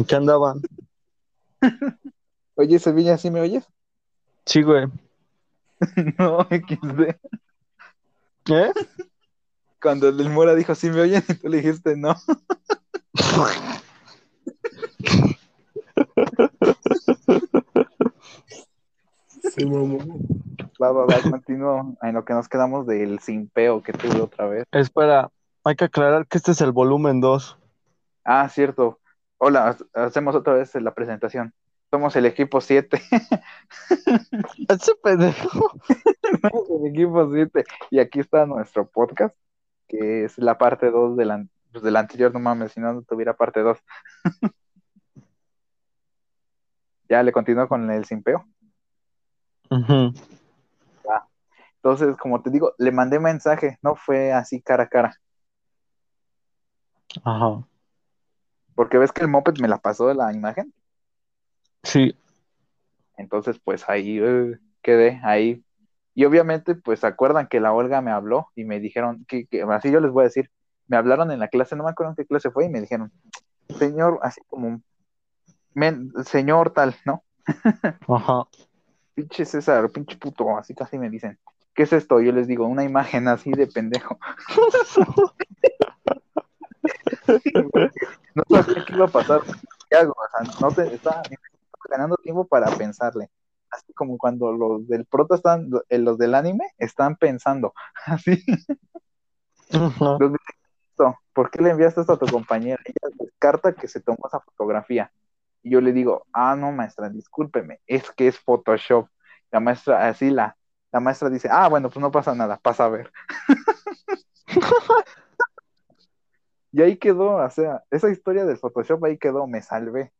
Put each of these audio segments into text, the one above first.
¿En qué andaban? Oye, Sevilla, ¿sí me oyes? Sí, güey. no, XD. ¿Eh? Cuando el Mora dijo, ¿sí me oyen? Y tú le dijiste, no. Sí, mamá. Va, va, va, continúo en lo que nos quedamos del simpeo que tuve otra vez. Espera, hay que aclarar que este es el volumen 2. Ah, cierto. Hola, ha- hacemos otra vez la presentación. Somos el equipo 7. Ese pendejo. Somos el equipo 7. Y aquí está nuestro podcast, que es la parte 2 del, an- pues, del anterior, no mames, si no, no tuviera parte 2. ya le continúo con el simpeo. Ujú. Entonces, como te digo, le mandé mensaje, no fue así cara a cara. Ajá. Porque ves que el moped me la pasó la imagen. Sí. Entonces, pues ahí eh, quedé, ahí. Y obviamente, pues se acuerdan que la Olga me habló y me dijeron, que, que- así yo les voy a decir, me hablaron en la clase, no me acuerdo en qué clase fue, y me dijeron, señor, así como, "Men- señor tal, ¿no? Ajá. Pinche César, pinche puto, así casi me dicen, ¿qué es esto? Yo les digo, una imagen así de pendejo. no sabía qué iba a pasar. ¿Qué hago? O sea, no te, estaba ganando tiempo para pensarle. Así como cuando los del prota están, eh, los del anime están pensando. Así, los ¿por qué le enviaste esto a tu compañera? Ella descarta que se tomó esa fotografía. Y yo le digo, ah, no, maestra, discúlpeme, es que es Photoshop. La maestra, así la, la maestra dice, ah, bueno, pues no pasa nada, pasa a ver. y ahí quedó, o sea, esa historia del Photoshop ahí quedó, me salvé.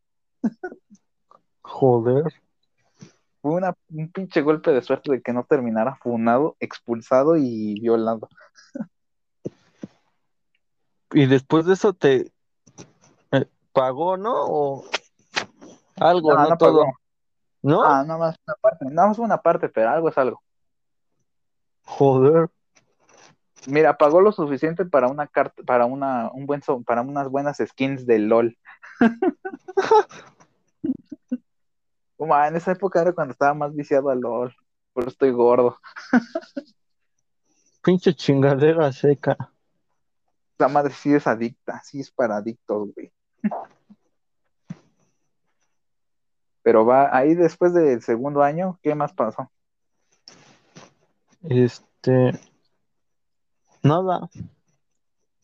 Joder. Fue una, un pinche golpe de suerte de que no terminara funado, expulsado y violado. Y después de eso te eh, pagó, ¿no? O algo, no, no todo. pagó. ¿No? Ah, nada más una parte, nada más una parte, pero algo es algo. Joder. Mira, pagó lo suficiente para una carta, para una, un buen so- para unas buenas skins de LOL. Ah, en esa época era cuando estaba más viciado a LOL. Por eso estoy gordo. Pinche chingadera seca. La madre sí es adicta, sí es para adictos, güey. Pero va, ahí después del segundo año, ¿qué más pasó? Este. Nada.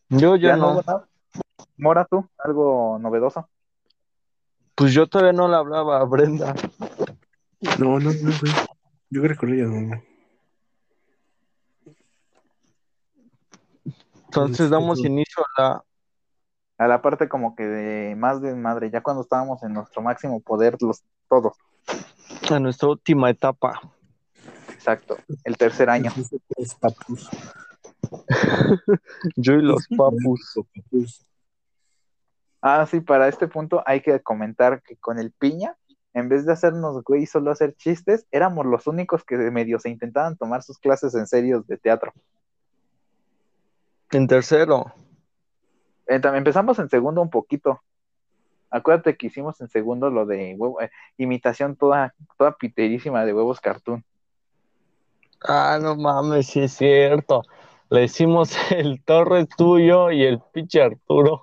Yo ya, no. hubo nada? Mora, tú, algo novedoso. Pues yo todavía no le hablaba a Brenda. No, no, no, güey. Yo creo que con ella no. Entonces Sí, damos inicio a la. A la parte como que de más de madre, ya cuando estábamos en nuestro máximo poder, los todos. a nuestra última etapa. Exacto. El tercer año. Yo y los papus. Ah, sí, para este punto hay que comentar que con el piña, en vez de hacernos güey y solo hacer chistes, éramos los únicos que de medio se intentaban tomar sus clases en serio de teatro. En tercero. Eh, también empezamos en segundo un poquito. Acuérdate que hicimos en segundo lo de huevo, eh, imitación toda, toda piterísima de huevos cartoon. Ah, no mames, sí es cierto. Le hicimos el Torres tuyo y el pinche Arturo.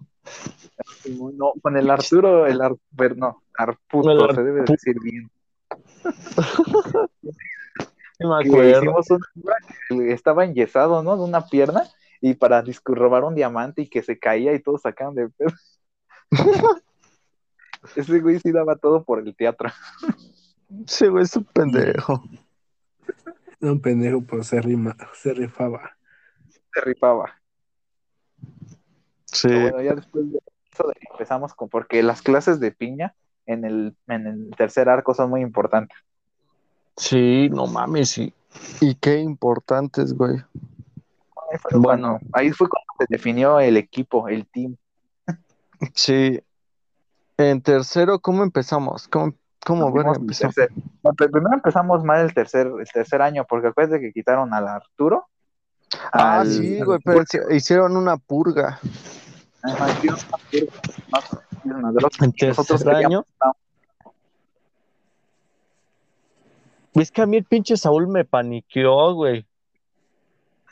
No, con el Arturo, el Ar, pero no, Arputo, El se debe decir bien. Sí me que acuerdo. hicimos una que estaba enyesado, ¿no? De una pierna y para robar un diamante y que se caía y todos sacaban de pedo. Ese güey sí daba todo por el teatro. Sí, güey, es un pendejo. Un pendejo, pero se rima, se rifaba. Se rifaba. Sí. Pero bueno, ya después de eso de- empezamos con, porque las clases de piña en el, en el tercer arco son muy importantes. Sí, no mames, sí. Y qué importantes, güey. Ahí fue, Bueno. cuando, ahí fue cuando se definió el equipo, el team. Sí. En tercero, ¿cómo empezamos? ¿Cómo, cómo bueno, Empezamos tercer- primero empezamos mal el tercer, el tercer año, porque acuérdate que quitaron al Arturo. Ah, al- sí, güey, pero hicieron una purga. Ajá, hicieron una purga, más o menos. En Nosotros tercer queríamos- año. Es que a mí el pinche Saúl me paniqueó, güey.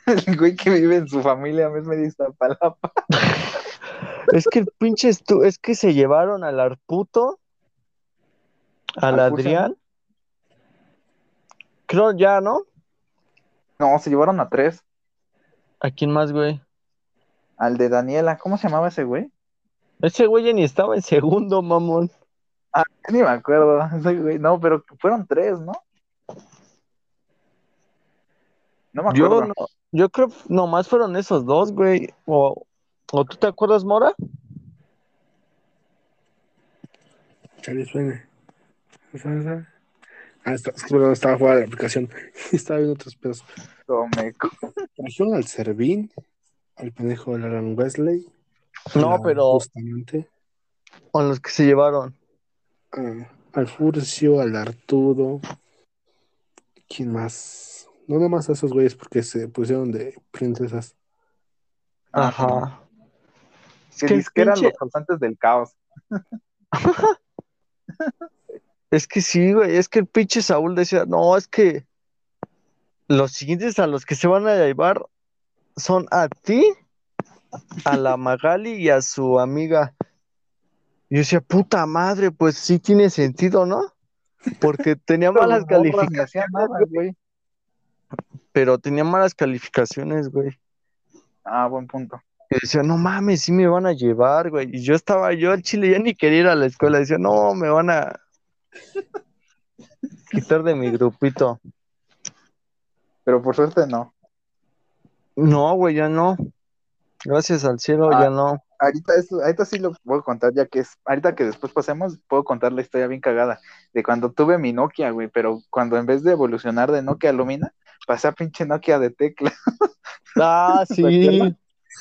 El güey que vive en su familia me me dice palapa. Es que el pinche estu- es que se llevaron al Arputo, al Al Adrián. Creo ya, ¿no? No, se llevaron a tres. ¿A quién más, güey? Al de Daniela, ¿cómo se llamaba ese güey? Ese güey ya ni estaba en segundo, mamón. Ah, ni me acuerdo. Ese güey. No, pero fueron tres, ¿no? No me Yo acuerdo. no, yo creo nomás fueron esos dos, güey. O, ¿o tú te acuerdas, Mora? Chale, suene. Ah, está, es que, bueno, estaba fuera de la aplicación. Estaba viendo otros pedos. Tomeco. Trajeron al Servín, al pendejo del Alan Wesley. No, pero Justamente. con los que se llevaron. a- al Furcio, al Arturo. ¿Quién más? No nomás a esos güeyes porque se pusieron de princesas. Ah, Ajá. Es Que dice que eran pinche- los causantes del caos. Es que sí, güey, es que el pinche Saúl decía, no, es que los siguientes a los que se van a llevar son a ti, a la Magali y a su amiga. Y yo decía, puta madre, pues sí tiene sentido, ¿no? Porque tenía malas calificaciones, güey. pero tenía malas calificaciones, güey. Ah, buen punto. Y decía, no mames, sí me van a llevar, güey. Y yo estaba, yo al chile ya ni quería ir a la escuela. Decía, no, me van a quitar de mi grupito. Pero por suerte no. No, güey, ya no. Gracias al cielo, Ah. ya no. Ahorita, eso, ahorita sí lo puedo contar, ya que es, ahorita que después pasemos, puedo contar la historia bien cagada de cuando tuve mi Nokia, güey, pero cuando en vez de evolucionar de Nokia a Lumina, pasé a pinche Nokia de tecla, Ah, ¿Te sí,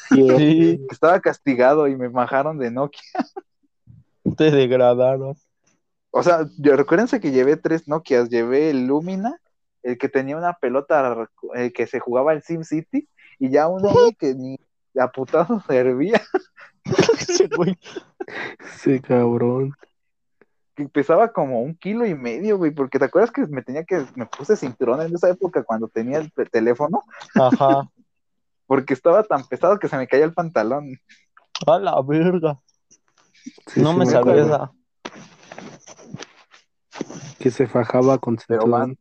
sí, estaba castigado y me bajaron de Nokia. te degradaron. O sea, yo, recuérdense que llevé tres Nokias, llevé el Lumina, el que tenía una pelota, el que se jugaba el Sim City, y ya uno, güey, que ni a putado servía, Ese güey. Cabrón. que pesaba como un kilo y medio, güey, porque te acuerdas que me tenía que, me puse cinturón en esa época cuando tenía el teléfono, Ajá. porque estaba tan pesado que se me caía el pantalón. A la verga. Sí, No sí, me sabía esa. Que se fajaba con Pero cinturón.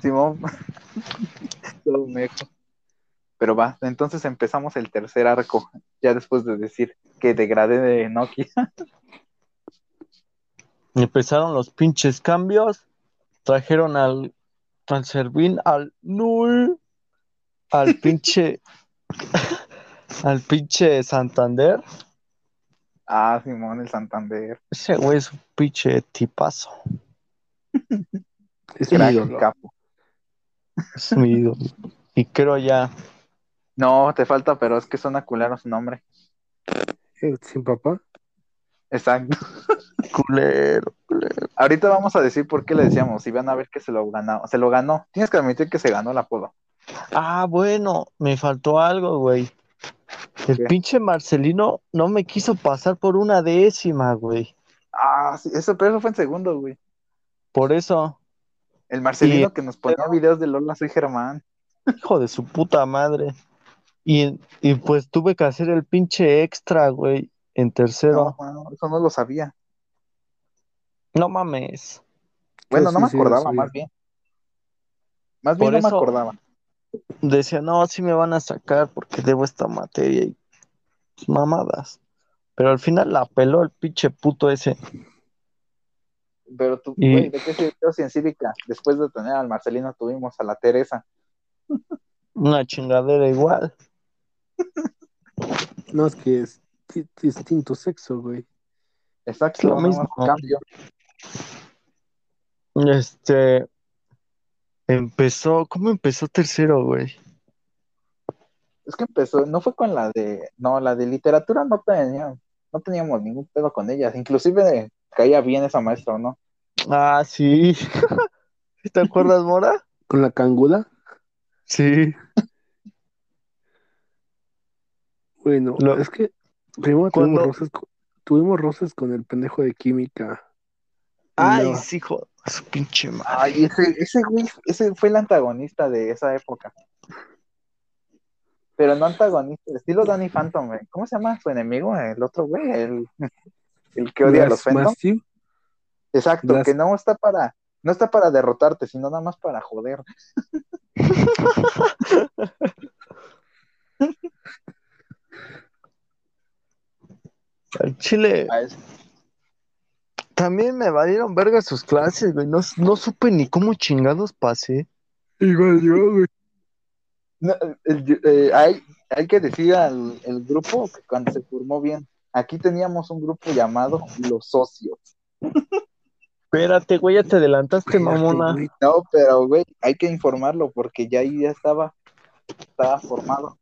Simón, todo meco. Pero va, entonces empezamos el tercer arco, ya después de decir que degradé de Nokia. Empezaron los pinches cambios. Trajeron al, al Servín, al Null, al pinche, al pinche Santander. Ah, Simón, el Santander. Ese güey es un pinche tipazo. Es mi Crack, capo. Es mi ídolo. Y creo ya. No, te falta, pero es que suena culero su nombre. Eh, Sin papá. Exacto. Culero, culero. Ahorita vamos a decir por qué le decíamos, y van a ver que se lo ganó. Se lo ganó. Tienes que admitir que se ganó el apodo. Ah, bueno, me faltó algo, güey. El ¿Qué? pinche Marcelino no me quiso pasar por una décima, güey. Ah, sí, eso, pero eso fue en segundo, güey. Por eso, El Marcelino que nos ponía videos de Lola, soy Germán. hijo de su puta madre. Y, y pues tuve que hacer el pinche extra, güey, en tercero. No, no, eso no lo sabía. No, mames. Bueno, no sí, me sí acordaba, más bien. Más bien no me acordaba. Decía, no, sí me van a sacar porque debo esta materia y mamadas. Pero al final la peló el pinche puto ese. Pero tú, Y- güey, ¿de qué sirvió si en cívica? Después de tener al Marcelino tuvimos a la Teresa. Una chingadera igual. No, es que es di- distinto sexo, güey. Exacto, Es lo mismo. cambio. Este empezó, ¿cómo empezó tercero, güey? Es que empezó, no fue con la de, no, la de literatura no tenía, no teníamos ningún pedo con ella. Inclusive caía bien esa maestra, ¿o ¿no? Ah, sí. ¿Sí ¿Te acuerdas, Mora? Con la cangula. Sí. Bueno, es que primero tuvimos roces con, tuvimos roces con el pendejo de química. Ay, No. sí, hijo de su pinche madre. Ay, ese, ese güey, ese fue el antagonista de esa época. Pero no antagonista, estilo Danny Phantom, güey. ¿Cómo se llama su enemigo? El otro güey, el, el que odia a los Phantom. Exacto, que no está para, no está para derrotarte, sino nada más para joder. Al chile, también me valieron verga sus clases, güey. No, no supe ni cómo chingados pasé. Igual yo, güey. No, el- eh, hay, hay que decir al el grupo que cuando se formó bien, aquí teníamos un grupo llamado Los Socios. Espérate, güey, ya te adelantaste, mamona. Güey, No, pero güey, hay que informarlo porque ya ahí ya estaba, estaba formado.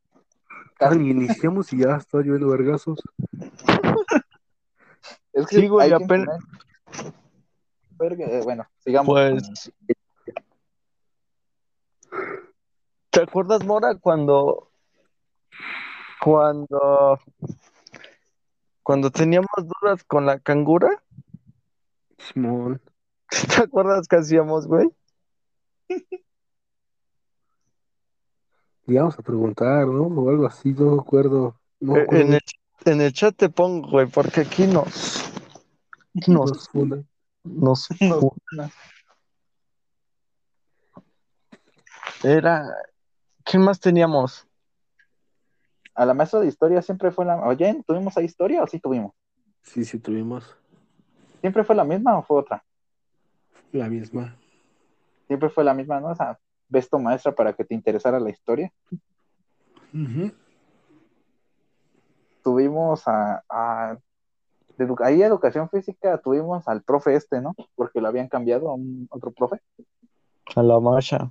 ni iniciamos y ya está lloviendo vergazos. Es que Sí, güey, hay que apenas- eh, Bueno, sigamos. Pues, ¿te acuerdas, Mora, cuando, cuando, cuando teníamos dudas con la cangura? Simón. ¿Te acuerdas qué hacíamos, güey? Íbamos a preguntar, ¿no? O algo así, no me acuerdo. No Eh, acuerdo. En el, en el chat te pongo, güey, porque aquí nos, nos, Nos fundan. nos No, fu- no. era, ¿qué más teníamos? A la maestra de historia siempre fue la. Oye, ¿tuvimos ahí historia o sí tuvimos? Sí, sí, tuvimos ¿Siempre fue la misma o fue otra? la misma. Siempre fue la misma, ¿no? O sea, ves tu maestra para que te interesara la historia. Ujú. Tuvimos a. a de ahí educación física tuvimos al profe este, ¿no? Porque lo habían cambiado a un otro profe. A la marcha.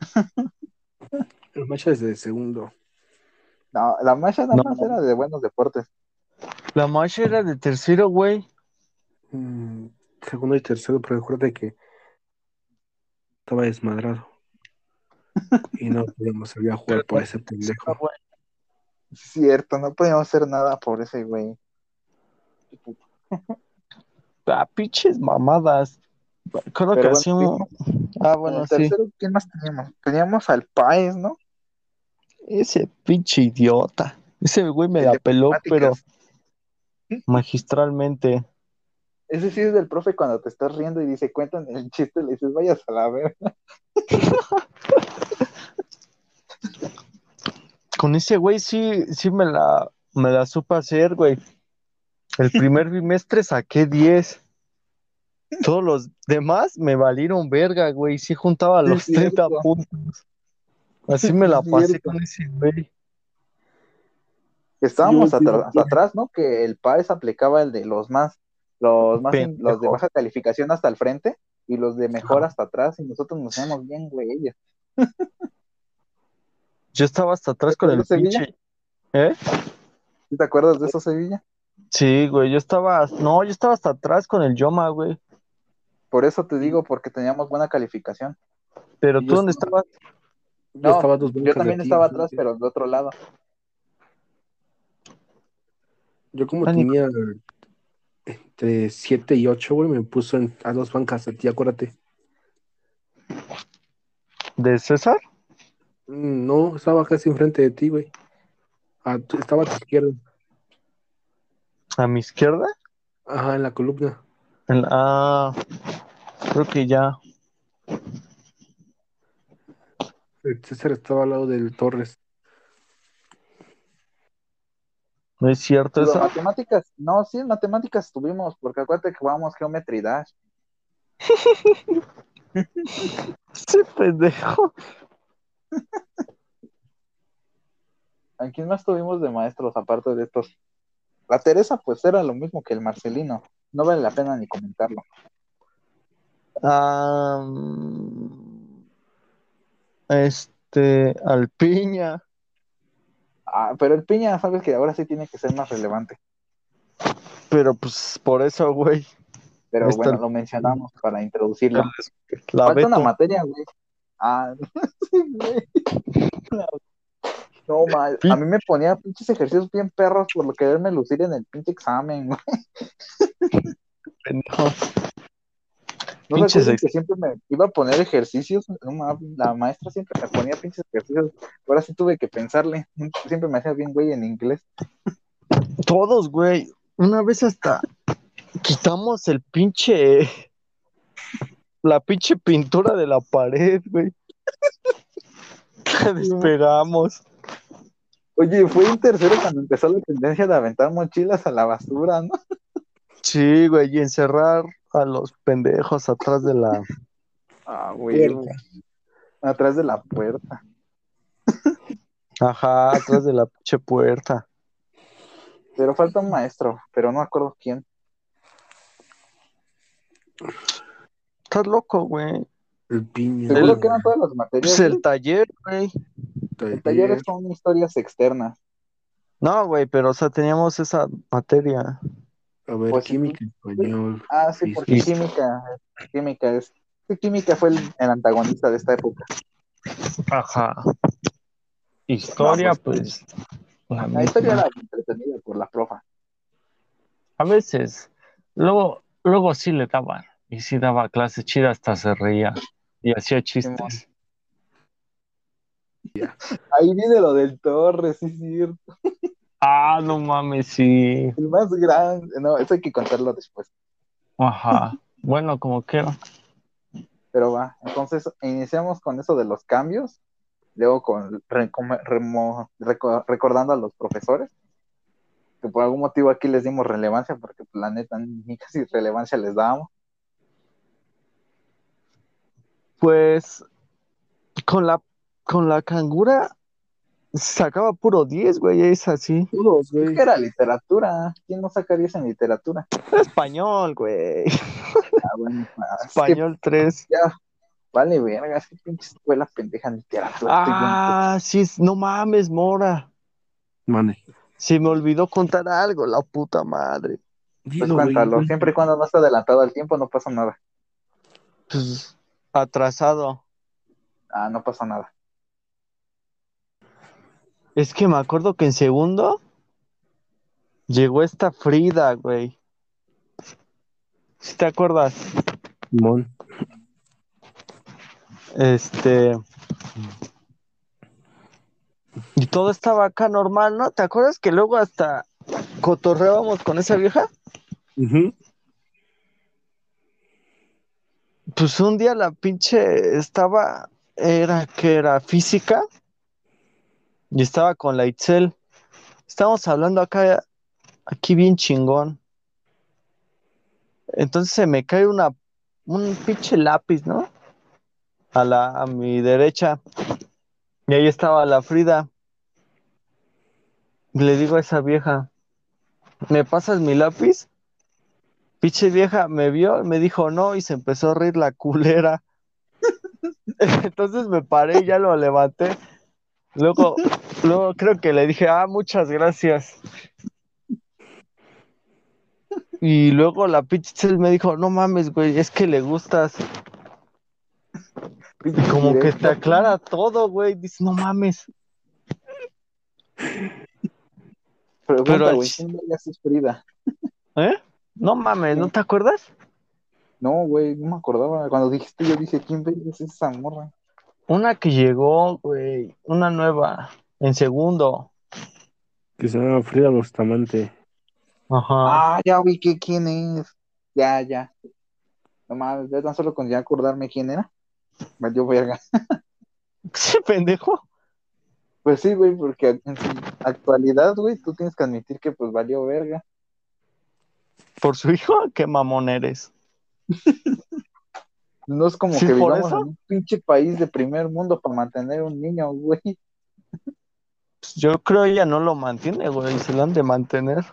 El macho desde el segundo. No, la maestra nada No. más era de buenos deportes. La marcha era de tercero, güey. Mm, segundo y tercero, pero recuerda que estaba desmadrado. Y no podíamos salir a jugar por ese pendejo. Es cierto, no podíamos hacer nada por ese güey. Ah, pinches mamadas. Creo que Pero hacíamos. Ah, bueno, En sí. tercero, ¿quién más teníamos? Teníamos al Paez, ¿no? Ese pinche idiota. Ese güey me la peló, pero matemáticas. magistralmente. Ese sí es del profe cuando te estás riendo y dice, cuentan el chiste, le dices, vayas a la ver. Con ese güey sí, sí me la, me la supe hacer, güey. El primer bimestre saqué 10. Todos los demás me valieron verga, güey. Sí juntaba los 30 cierto. puntos. Así me la pasé con ese güey. Estábamos Sí, sí, atra- sí. atrás, ¿no? Que el Paez aplicaba el de los más, los más, los de baja calificación hasta el frente y los de mejor hasta atrás y nosotros nos hacemos bien, güey. Yo estaba hasta atrás con el Sevilla? pinche. ¿Eh? ¿Sí ¿Te acuerdas de eso, Sevilla? Sí, güey. Yo estaba. No, yo estaba hasta atrás con el Yoma, güey. Por eso te digo, porque teníamos buena calificación. Pero Y tú dónde estaba- estabas? Yo No, estaba a dos Yo también ti, estaba atrás, pero de otro lado. Yo como tenía entre 7 y 8, güey, me puso en- a dos bancas de ti, acuérdate. ¿De César? Mm, No, estaba casi enfrente de ti, güey. A tu- estaba a tu izquierda. ¿A mi izquierda? Ajá, en la columna. En la- Ah, creo que ya. El César estaba al lado del Torres. ¿No es cierto eso? matemáticas, no, sí, en matemáticas estuvimos, porque acuérdate que jugábamos Geometry Dash. Ese pendejo. ¿A quién más tuvimos de maestros aparte de estos? La Teresa, pues era lo mismo que el Marcelino. No vale la pena ni comentarlo. Ah, este, Alpiña. Ah, pero el Piña, sabes que ahora sí tiene que ser más relevante. Pero pues por eso, güey. Pero Está bueno, lo mencionamos para introducirlo. La Falta una materia, güey. Ah, sí, güey. La, No, mal. A mí me ponía pinches ejercicios bien perros por lo quererme lucir en el pinche examen, güey. No acuerdan ex- que siempre me iba a poner ejercicios. La maestra siempre me ponía pinches ejercicios. Ahora sí tuve que pensarle. Siempre me hacía bien, güey, en inglés. Todos, güey. Una vez hasta quitamos el pinche. La pinche pintura de la pared, güey. La despegamos. Oye, fue en tercero cuando empezó la tendencia de aventar mochilas a la basura, ¿no? Sí, güey, y encerrar a los pendejos atrás de la. Ah, güey. Puerta. Atrás de la puerta. Ajá, atrás de la pinche puerta. Pero falta un maestro, pero no acuerdo quién. Estás loco, güey. El piña. Seguro El- que eran todas las materias. Pues el güey. taller, güey. El taller son historias externas. No, güey, pero o sea, teníamos esa materia. A ver, Pues, química español. Ah, sí, porque química, química es. Química fue el, el antagonista de esta época. Ajá. Historia, No, pues. la La historia era entretenida por la profa. A veces. Luego, luego sí le daban. Y sí daba clase chida, hasta se reía. Y hacía chistes. Ahí viene lo del Torres, sí, es cierto. Ah, no mames, sí. El más grande. No, eso hay que contarlo después. Ajá. Bueno, como quiera. Pero va. Entonces, iniciamos con eso de los cambios. Luego con remo- reco- recordando a los profesores. Que por algún motivo aquí les dimos relevancia, porque pues, la neta ni casi relevancia les dábamos. Pues con la con la cangura sacaba puro 10, güey, es así. Es güey. que era literatura. ¿Quién no sacaría eso en literatura? Español, güey. Ah, bueno, ah, es que Español 3. ya, vale, verga, es que pinche escuela pendeja en literatura. Ah, sí, es- no mames, Mora. Mane. Se me olvidó contar algo, la puta madre. Pues Dilo, güey. cuéntalo, siempre y cuando no esté adelantado al tiempo no pasa nada. Pues atrasado. Ah, no pasa nada. Es que me acuerdo que en segundo llegó esta Frida, güey. ¿Sí te acuerdas? Simón. Este. Y todo estaba acá normal, ¿no? ¿Te acuerdas que luego hasta cotorreábamos con esa vieja? Pues un día la pinche estaba, era que era física y estaba con la Itzel. Estábamos hablando acá, aquí bien chingón. Entonces se me cae una, un pinche lápiz, ¿no? A la, a mi derecha. Y ahí estaba la Frida. Le digo a esa vieja, ¿me pasas mi lápiz? Pinche vieja me vio me dijo no y se empezó a reír la culera. Entonces me paré y ya lo levanté. Luego, luego creo que le dije, ah, muchas gracias. Y luego la Cel me dijo, no mames, güey, es que le gustas. Pinche Como que te aclara todo, güey. Dice, no mames. Pregunta, pero güey, ¿quién Frida? ¿Eh? No mames, ¿no te acuerdas? No, güey, no me acordaba. Cuando dijiste, yo dije, ¿quién es esa morra? Una que llegó, güey, una nueva, en segundo. Que se llama Frida Bustamante. Ajá. Ah, ya vi que quién es. Ya, ya. No mames, ya tan solo con ya acordarme quién era. Valió verga. ¿Qué pendejo? Pues sí, güey, porque en su actualidad, güey, tú tienes que admitir que pues valió verga. ¿Por su hijo? ¿Qué mamón eres? No es como ¿Sí, que vivamos en un pinche país de primer mundo para mantener un niño, güey. Pues yo creo ella no lo mantiene, güey, se lo han de mantener.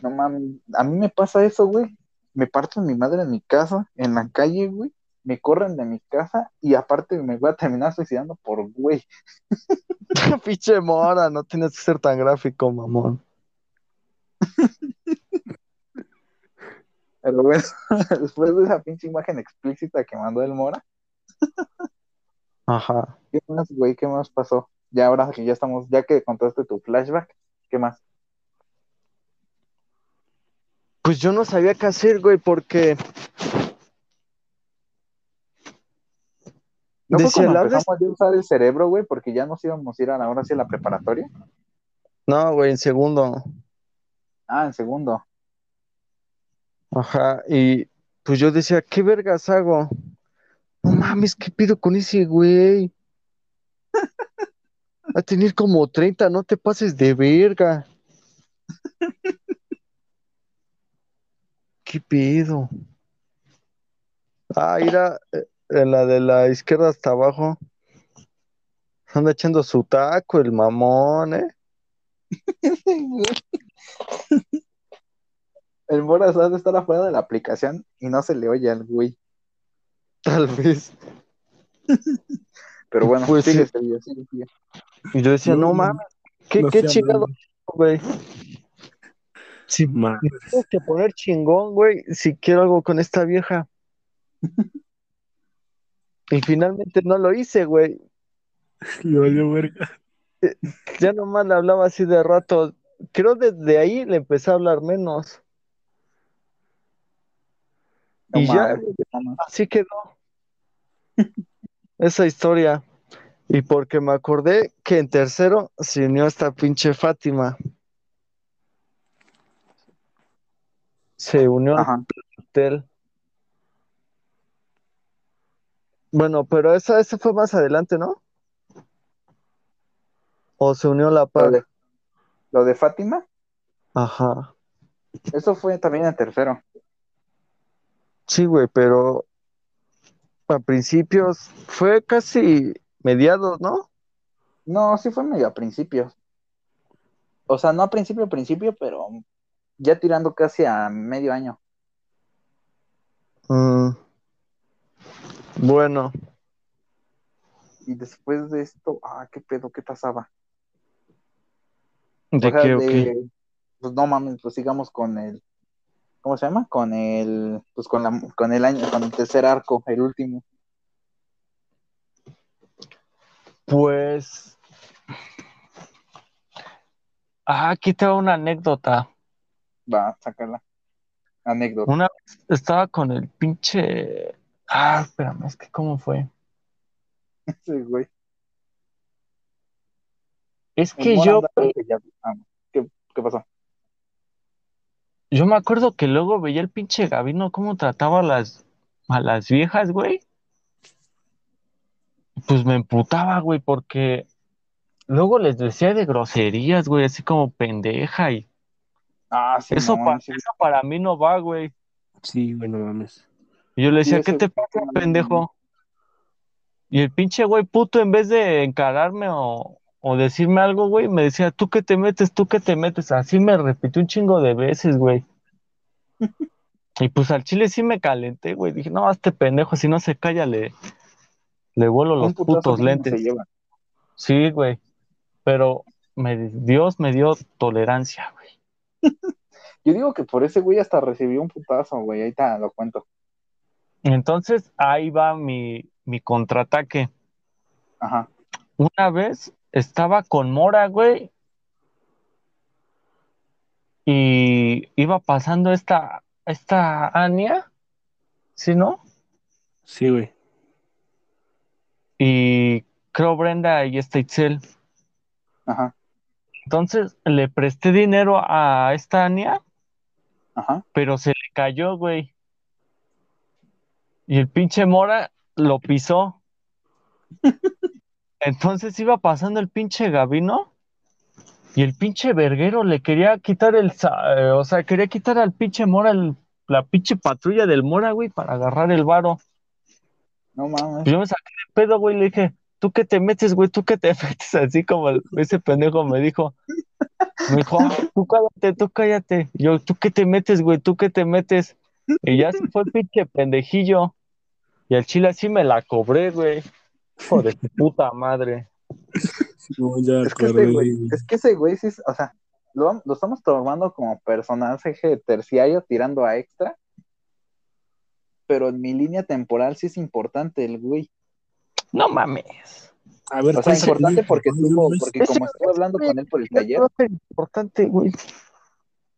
No mames, a mí me pasa eso, güey. Me parto mi madre en mi casa, en la calle, güey. Me corren de mi casa y aparte me voy a terminar suicidando por güey. Pinche mora, no tienes que ser tan gráfico, mamón. Pero bueno, después de esa pinche imagen explícita que mandó el Mora, Ajá. ¿qué más, güey? ¿Qué más pasó? Ya ahora que ya estamos, ya que contaste tu flashback, ¿qué más? Pues yo no sabía qué hacer, güey, porque ¿No fue "La empezamos a usar el cerebro, güey? Porque ya nos íbamos a ir a la, ahora sí a la preparatoria. no, güey, en segundo. Ah, en segundo. Ajá, y pues yo decía, ¿qué vergas hago? No mames, ¿qué pido con ese güey? A tener como 30, no te pases de verga. ¿Qué pedo? Ah, mira, eh, en la de la izquierda hasta abajo. Anda echando su taco, el mamón, ¿eh? El Moras ha de estar afuera de la aplicación y no se le oye al güey. Tal vez. Pero bueno, Pues sigue, sí. sigue, sigue, sigue. Y yo decía, no, No, mames, ¿qué, no qué chingado, güey? Si Madre. tengo que poner chingón, güey, si quiero algo con esta vieja. Y finalmente no lo hice, güey. Le valió verga. Ya nomás le hablaba así de rato. Creo desde ahí le empecé a hablar menos. No Y ya, no así quedó. Esa historia. Y porque me acordé que en tercero se unió esta pinche Fátima. Se unió al hotel. Bueno, pero esa, esa fue más adelante, ¿no? O se unió la Lo par. de, lo de Fátima, Ajá. eso fue también en tercero. Sí, güey, pero a principios fue casi mediados, ¿no? No, sí fue medio a principios. O sea, no a principio, principio, pero ya tirando casi a medio año. Mm. Bueno, Y después de esto, ah, qué pedo, qué pasaba. ¿de o sea, qué o de- qué? pues no mames, pues sigamos con el, ¿cómo se llama? Con el, pues con la, con el año, con el tercer arco, el último. Pues. Ah, aquí tengo una anécdota. Va, sácala. Anécdota. Una vez estaba con el pinche. Ah, espérame, es que cómo fue. Sí, güey. Es que yo, andaba que ya- ah, ¿qué, qué pasó? Yo me acuerdo que luego veía el pinche Gabino cómo trataba a las, a las viejas, güey. Pues me emputaba, güey, porque luego les decía de groserías, güey, así como pendeja y Ah, sí, eso, no, pa- sí. eso para mí no va, güey. Sí, güey, no mames. Y yo le decía, ¿qué te pasa, pendejo? Y el pinche güey puto, en vez de encararme o, o decirme algo, güey, me decía, ¿tú qué te metes? ¿Tú qué te metes? Así me repitió un chingo de veces, güey. Y pues al chile sí me calenté, güey. Dije, no, a este pendejo, si no se calla, le, le vuelo los putos lentes. Sí, güey. Pero me, Dios me dio tolerancia, güey. Yo digo que por ese güey hasta recibió un putazo, güey. Ahorita lo cuento. Entonces ahí va mi, mi contraataque. Ajá. Una vez estaba con Mora, güey, y iba pasando esta, esta Ania, ¿sí, no? Sí, güey. Y creo Brenda y esta Itzel. Ajá. Entonces le presté dinero a esta Ania, Ajá. pero se le cayó, güey. Y el pinche Mora lo pisó. Entonces iba pasando el pinche Gabino y el pinche verguero le quería quitar el, eh, o sea, quería quitar al pinche Mora el- la pinche patrulla del Mora, güey, para agarrar el varo. No mames. Yo me saqué de pedo, güey, le dije, ¿tú qué te metes, güey? ¿Tú qué te metes? Así como el- ese pendejo me dijo. Me dijo, "Ah, tú cállate, tú cállate. Y Yo, ¿tú qué te metes, güey? ¿Tú qué te metes? Y ya se fue el pinche pendejillo. Y al chile así me la cobré, güey. Hijo de su puta madre. Ya Es que ese güey, güey. es que ese güey sí, es- o sea, lo, lo estamos tomando como personaje terciario tirando a extra, pero en mi línea temporal sí es importante el güey. No mames. A ver, O sea, ¿cuál importante porque ¿Cuál estuvo, es? porque como estuve hablando con él por el taller, importante, güey.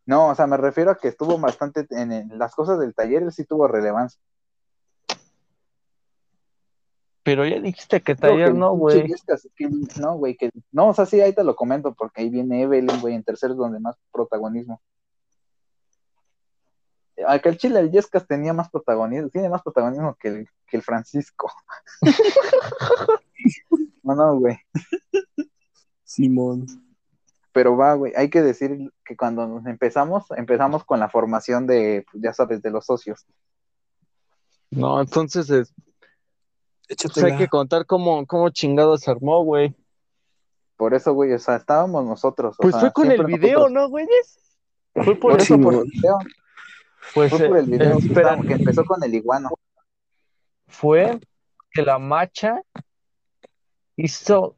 no, o sea, me refiero a que estuvo bastante en, en las cosas del taller, él sí tuvo relevancia. Pero ya dijiste que taller no, güey. No, güey, que no, o sea, sí, ahí te lo comento porque ahí viene Evelyn, güey, en tercero es donde más protagonismo. Acá el Chile, el Yescas tenía más protagonismo, tiene más protagonismo que el, que el Francisco. no, no, güey. Simón. Pero va, güey, hay que decir que cuando nos empezamos, empezamos con la formación de, pues, ya sabes, de los socios. No, entonces es- pues Échatela. hay que contar cómo, cómo chingado se armó, güey. Por eso, güey, o sea, estábamos nosotros. o Pues sea, fue con el video, nosotros- ¿no, güeyes? Fue por eso, por el video. pues Fue por el eh, video espera, que empezó con el iguano. fue que la macha hizo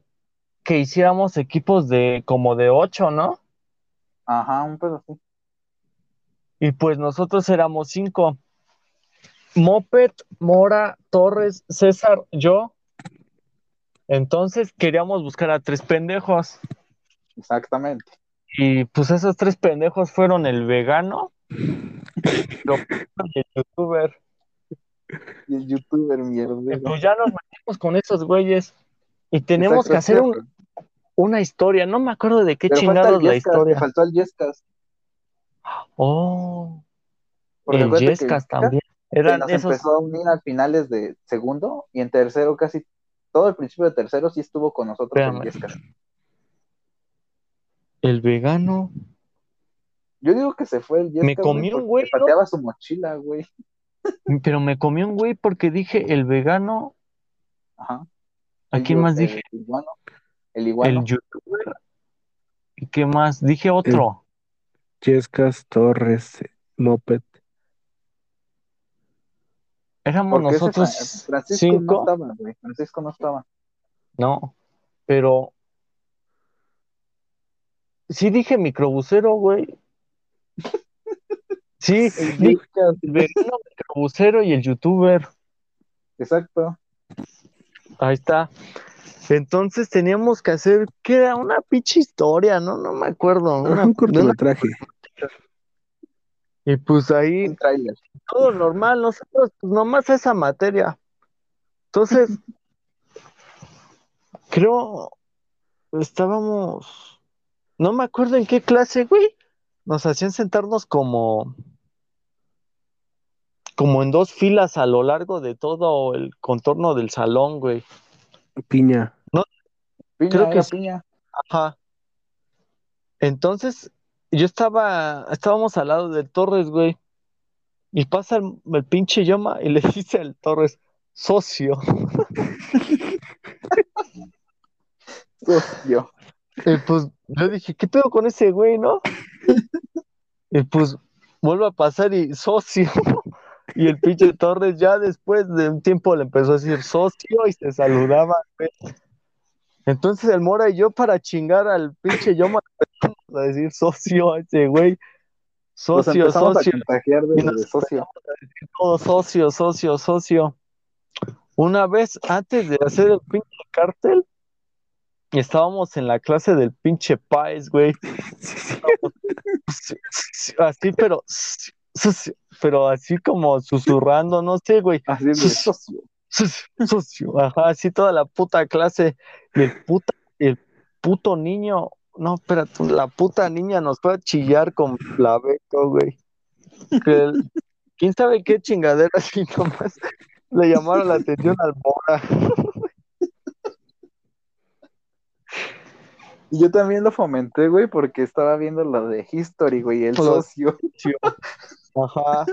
que hiciéramos equipos de como de ocho, ¿no? Ajá, un pedo así. Y pues nosotros éramos cinco. Moped, Mora, Torres, César, yo. Entonces queríamos buscar a tres pendejos. Exactamente. Y pues esos tres pendejos fueron el vegano, y el youtuber. Y el youtuber mierda. pues ya nos metimos con esos güeyes. Y tenemos que hacer un- una historia. No me acuerdo de qué Pero chingados la Yescas, historia. faltó el Yescas. Oh, Porque el que Yescas también. Eran nos esos. empezó a unir a finales de segundo y en tercero casi todo el principio de tercero sí estuvo con nosotros Espérame. el vegano. Yo digo que se fue el Yescas. Me comí un güey, pateaba su mochila, güey. Pero me comí un güey porque dije el vegano. Ajá. ¿A quién más el dije? iguano. El iguano. El youtuber. ¿Y qué más? Dije otro. Yescas, Torres, Moped. Éramos Porque nosotros Fra- Francisco no cinco. estaba, güey. Francisco no estaba. No, pero sí dije microbusero, güey. Sí, El el vegano, microbusero y el youtuber. Exacto. Ahí está. Entonces teníamos que hacer, que era una pinche historia, ¿no? No me acuerdo. una- un una- cortometraje. Y pues ahí todo normal, nosotros pues nomás esa materia. Entonces, creo, estábamos, no me acuerdo en qué clase, güey. Nos hacían sentarnos como, como en dos filas a lo largo de todo el contorno del salón, güey. Piña. Piña, Creo que piña. Ajá. Entonces, yo estaba, estábamos al lado del Torres, güey. Y pasa el, el pinche Yoma y le dice al Torres, socio. Yo. Y pues yo dije, ¿qué pedo con ese güey, no? Y pues vuelve a pasar y socio. Y el pinche Torres ya después de un tiempo le empezó a decir socio y se saludaba, güey. Entonces el Mora y yo para chingar al pinche Yoma empezamos a decir socio a ese güey. Socio, socio. de, nos de socio. todo socio, socio, socio. Una vez antes de hacer el pinche cártel, estábamos en la clase del pinche Paes, güey. Así, pero, pero así como susurrando, no sé, güey. Así de Socio. socio. Sucio, sucio, ajá, así toda la puta clase. Y el puta, el puto niño, no, espérate, la puta niña nos fue a chillar con flamenco, güey. Que el- quién sabe qué chingadera así nomás le llamaron la atención al Mora. Y yo también lo fomenté, güey, porque estaba viendo lo de History, güey, el socio. Ajá.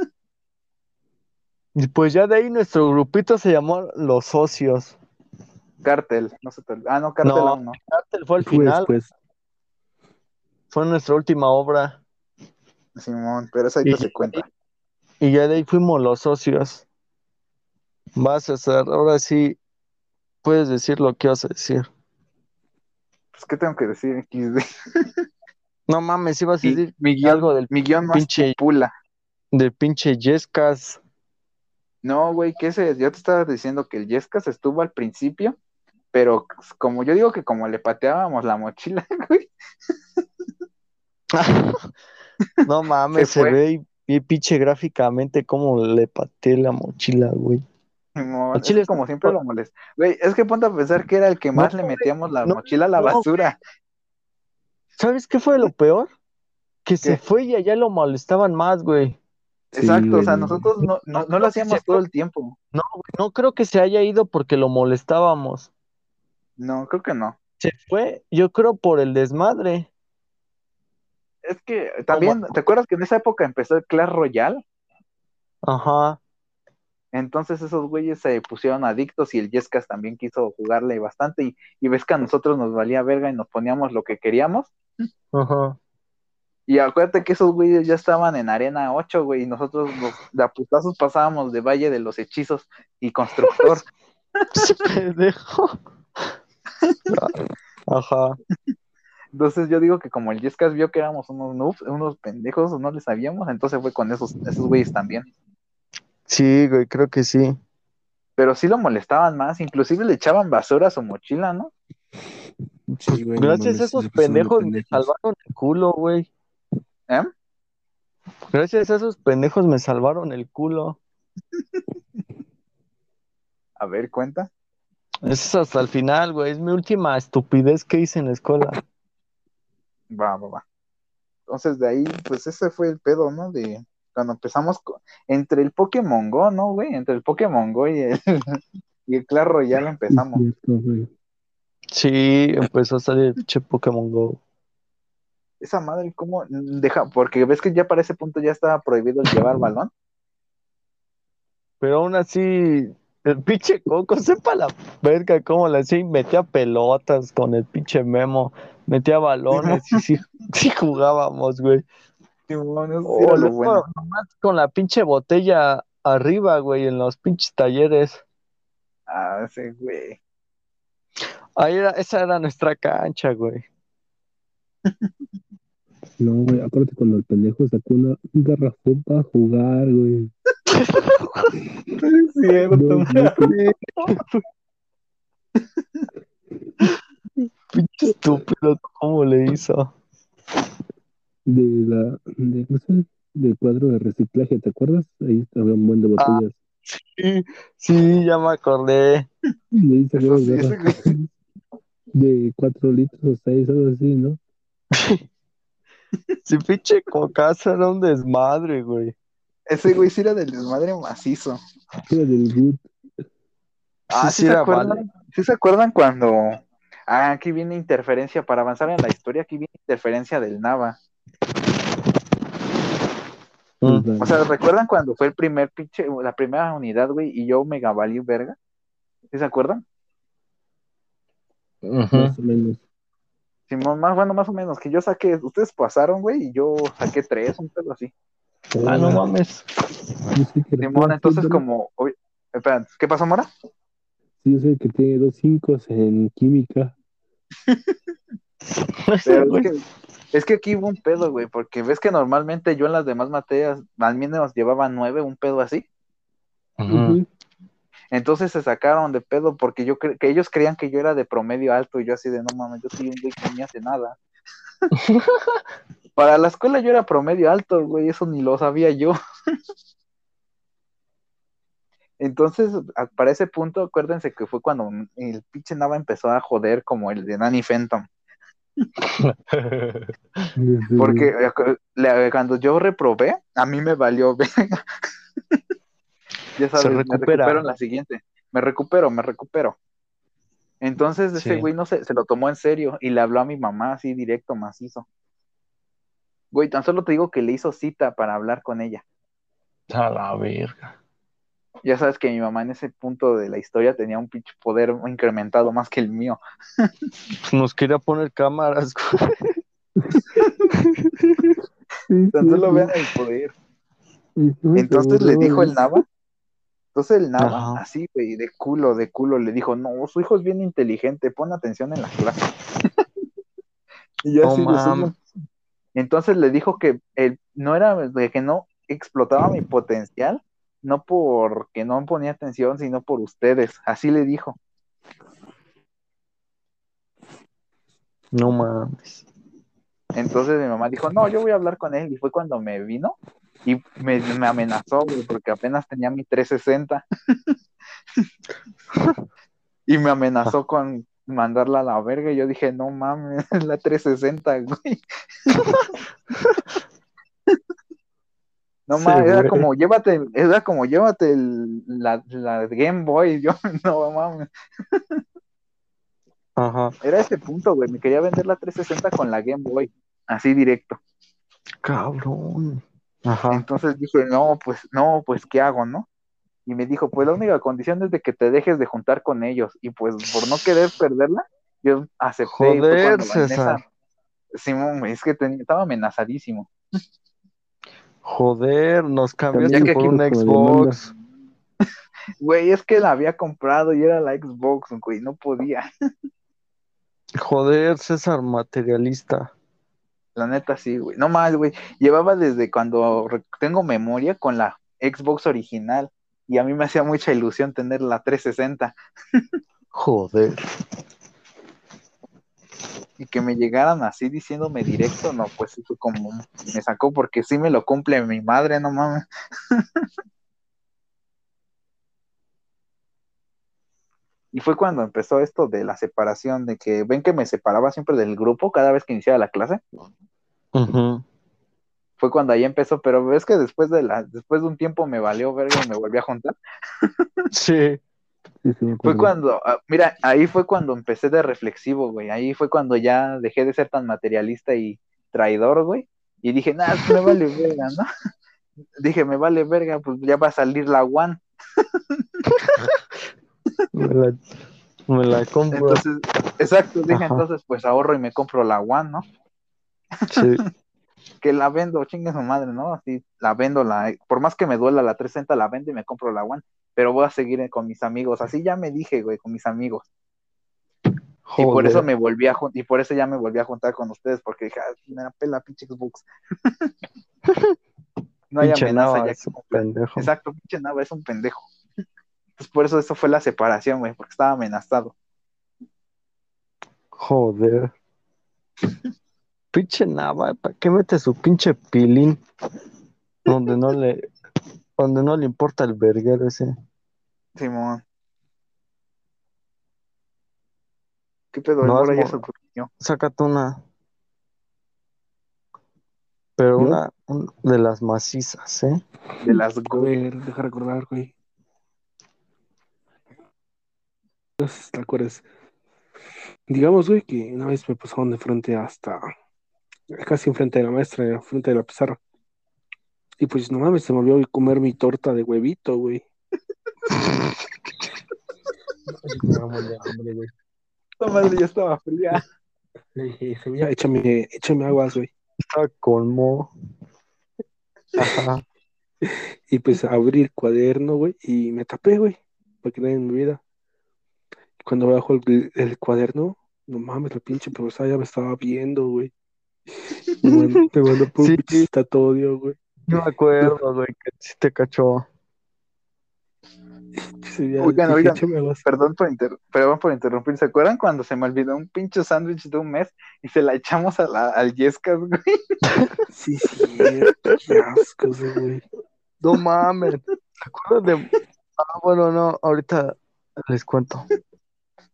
Y pues ya de ahí nuestro grupito se llamó Los Socios. Cartel, no sé. Ah, no, Cartel No. aún no. Cártel fue al final, fue nuestra última obra. Simón, pero eso ahorita Y- se cuenta. Y ya de ahí fuimos los socios. Vas a hacer, ahora sí, puedes decir lo que vas a decir. Pues, ¿qué tengo que decir? XD? No mames, ibas a decir mi guion, algo del, mi guion más pinche- pula. del pinche Yescas. No, güey, que ese, yo te estaba diciendo que el Yescas estuvo al principio, pero como yo digo que como le pateábamos la mochila, güey, No mames, Se se, ve y, y pinche gráficamente cómo le pateé la mochila, güey. Es chile que como siempre lo molesta. Güey, es que ponte a pensar que era el que más No, le metíamos la no, mochila a la no, basura. ¿Sabes qué fue lo peor? Que se ¿Qué? fue y allá lo molestaban más, güey. Sí, Exacto, o sea, nosotros no, no, no lo hacíamos todo el tiempo. No, no creo que se haya ido porque lo molestábamos. No, creo que no. Se fue, yo creo, por el desmadre. Es que también, ¿te acuerdas que en esa época empezó el Clash Royale? Ajá. Entonces esos güeyes se pusieron adictos y el Yescas también quiso jugarle bastante y, y ves que a nosotros nos valía verga y nos poníamos lo que queríamos. Ajá. Y acuérdate que esos güeyes ya estaban en Arena 8, güey, y nosotros nos, de a putazos pasábamos de Valle de los Hechizos y Constructor. Pendejo. Ajá. Entonces yo digo que como el Yescas vio que éramos unos noobs, unos pendejos, no le sabíamos, entonces fue con esos, esos güeyes también. Sí, güey, creo que sí. Pero sí lo molestaban más, inclusive le echaban basura a su mochila, ¿no? Sí, güey, Gracias a esos de pendejos me pendejos. salvaron el culo, güey. ¿Eh? Gracias a esos pendejos me salvaron el culo. A ver, cuenta. Eso es hasta el final, güey. Es mi última estupidez que hice en la escuela. Va, va, va. Entonces de ahí, pues ese fue el pedo, ¿no? De cuando empezamos co- entre el Pokémon Go, ¿no, güey? Entre el Pokémon Go y el, y el Clash Royale empezamos. Sí, empezó a salir el pinche Pokémon Go. Esa madre, ¿cómo deja? Porque ves que ya para ese punto ya estaba prohibido el llevar balón. Pero aún así, el pinche Coco, sepa la verga cómo le hacía y metía pelotas con el pinche Memo, metía balones y sí, sí jugábamos, güey. Sí O era lo bueno. nomás con la pinche botella arriba, güey, en los pinches talleres. Ah, ese güey. Ahí era, esa era nuestra cancha, güey. No, güey, acuérdate cuando el pendejo sacó una, un garrafón para jugar, güey. Es cierto. No, no, Pinche estúpido, ¿cómo le hizo? de la, de, ¿cómo se llama? del cuadro de reciclaje, ¿te acuerdas? Ahí había un buen de Ah. botellas. Sí, sí, ya me acordé. Sí, garrafas güey. de cuatro litros o seis, algo así, ¿no? Sí, pinche cocazo era un desmadre, güey. Ese güey sí era del desmadre macizo. Era del boot. Ah, Sí, ¿sí, sí se era acuerdan? vale. ¿Sí se acuerdan cuando... Ah, aquí viene interferencia, para avanzar en la historia, aquí viene interferencia del Nava. Mm. O sea, ¿recuerdan cuando fue el primer pinche, la primera unidad, güey, y yo mega valí verga? ¿Sí se acuerdan? Más o menos. Simón, más, bueno, más o menos, que yo saqué, ustedes pasaron, güey, y yo saqué tres, un pedo así. Ah, no mames. Simón, entonces como, oye, espera, ¿qué pasó, Mora? Sí, yo sé que tiene dos cinco en química. Pero es que, es que aquí hubo un pedo, güey, porque ves que normalmente yo en las demás materias al menos llevaba nueve, un pedo así. Ujú. Entonces se sacaron de pedo porque yo cre- que ellos creían que yo era de promedio alto y yo así de no mames, yo soy un güey que ni hace nada. Para la escuela yo era promedio alto, güey, eso ni lo sabía yo. Entonces, para ese punto, acuérdense que fue cuando el pinche Nava empezó a joder como el de Nanny Fenton. Desde- Porque eh, cuando yo reprobé, a mí me valió verga. ya sabes, me recupera. recupero en la siguiente. Me recupero, me recupero. Entonces ese Sí. güey no se, se lo tomó en serio y le habló a mi mamá así directo, macizo. Güey, tan solo te digo que le hizo cita para hablar con ella. A la verga. Ya sabes que mi mamá en ese punto de la historia tenía un pinche poder incrementado más que el mío. Nos quería poner cámaras, güey. Tan solo vean el poder. Entonces le dijo el. Nava. Entonces el Nava, Ajá. así, güey, de culo, de culo, le dijo, no, su hijo es bien inteligente, pon atención en la clase. y mames. suyo. Entonces le dijo que él no era, que no explotaba mi potencial, no porque no ponía atención, sino por ustedes. Así le dijo. No mames. Entonces mi mamá dijo, no, yo voy a hablar con él. Y fue cuando me vino y me, me amenazó, güey, porque apenas tenía mi 360. y me amenazó con mandarla a la verga. Y yo dije, no mames, es la 360, güey. No Sí, mames, era como, llévate, era como, llévate el- la, la Game Boy. Yo, no mames. Ajá. Era ese punto, güey. Me quería vender la 360 con la Game Boy. Así directo. Cabrón. Ajá. Entonces dije, no, pues, no, pues, ¿qué hago, no? Y me dijo, pues la única condición es de que te dejes de juntar con ellos. Y pues por no querer perderla, yo acepté. y Joder, Vanessa- César. Simón, es que estaba amenazadísimo. Joder, nos cambiaste que por un quiero con la Xbox. Güey, es que la había comprado y era la Xbox, güey, no podía. Joder, César, materialista. La neta sí, güey. No más, güey. Llevaba desde cuando tengo memoria con la Xbox original. Y a mí me hacía mucha ilusión tener la 360 Joder. y que me llegaran así diciéndome directo, no, pues fue como me sacó porque sí me lo cumple mi madre, no mames. Y fue cuando empezó esto de la separación, de que ven que me separaba siempre del grupo cada vez que iniciaba la clase. Fue cuando ahí empezó, pero ves que después de la, después de un tiempo me valió verga y me volví a juntar. Sí. Sí, sí, me Fue cuando, ah, mira, ahí fue cuando empecé de reflexivo, güey. Ahí fue cuando ya dejé de ser tan materialista y traidor, güey. Y dije, nada, me vale verga, ¿no? Dije, me vale verga, pues ya va a salir la One. Me la, me la compro. Entonces, exacto, dije, Ajá. entonces pues ahorro y me compro la One, ¿no? Sí. Que la vendo, chingue su madre, ¿no? Así, la vendo, la, por más que me duela la 360, la vendo y me compro la One. Pero voy a seguir con mis amigos. Así ya me dije, güey, con mis amigos. Y por eso me volví a y por eso ya me volví a juntar con ustedes, porque dije, "Ah, me la pela pinche Xbox. no hay Pinche amenaza ya es que un pendejo. Exacto, pinche Nava es un pendejo. Entonces por eso eso fue la separación, güey, porque estaba amenazado. Joder. Pinche Nava, ¿para qué mete su pinche pilín? Donde no le, donde no le importa el verguero ese. Simón. ¿Qué pedo? No, es ya se. Sácate una. Pero una, un- de las macizas, ¿eh? De las ver, deja recordar, güey. No sé si te acuerdas. Digamos, güey, que una vez me pasaron de frente hasta casi enfrente de la maestra, enfrente de la pizarra. Y pues no mames, se me olvidó comer mi torta de huevito, güey. Esta madre ya estaba fría. Le dije, "Sevilla, échame, échame aguas, güey. Está colmo. Ajá. Y pues abrí el cuaderno, güey, y me tapé, güey, para que nadie me viera. Cuando bajo el, el cuaderno, no mames, la pinche profesora ya me estaba viendo, güey. Me mandó, me mandó por Sí. un güey. Yo me acuerdo, güey, que sí te cachó. Sí, ya Oigan, oigan. Perdón por, inter- perdón por interrumpir. ¿Se acuerdan cuando se me olvidó un pinche sándwich de un mes y se la echamos a la, al Yescas, güey? Sí, sí, qué asco, güey. No mames. ¿Te acuerdas de.? Ah, bueno, no, ahorita les cuento.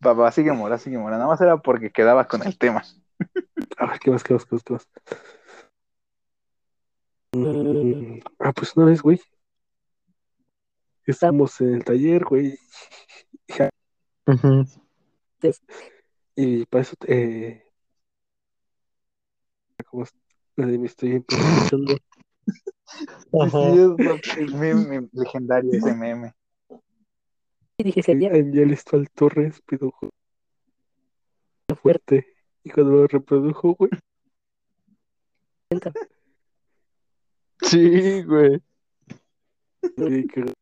Papá, sigue mora, sigue mora. Nada más era porque quedaba con el tema. A ver, ¿qué más, qué más, qué más, qué más? Mm, Ah, pues una vez, güey. Estábamos en el taller, güey. Ujú. Y para eso, eh, como me estoy escuchando. Ajá. Sí, es el meme legendario ese meme. Y dije, sería Envié listo al Torres, pido fuerte. Y cuando lo reprodujo, güey, Sí, güey. y que-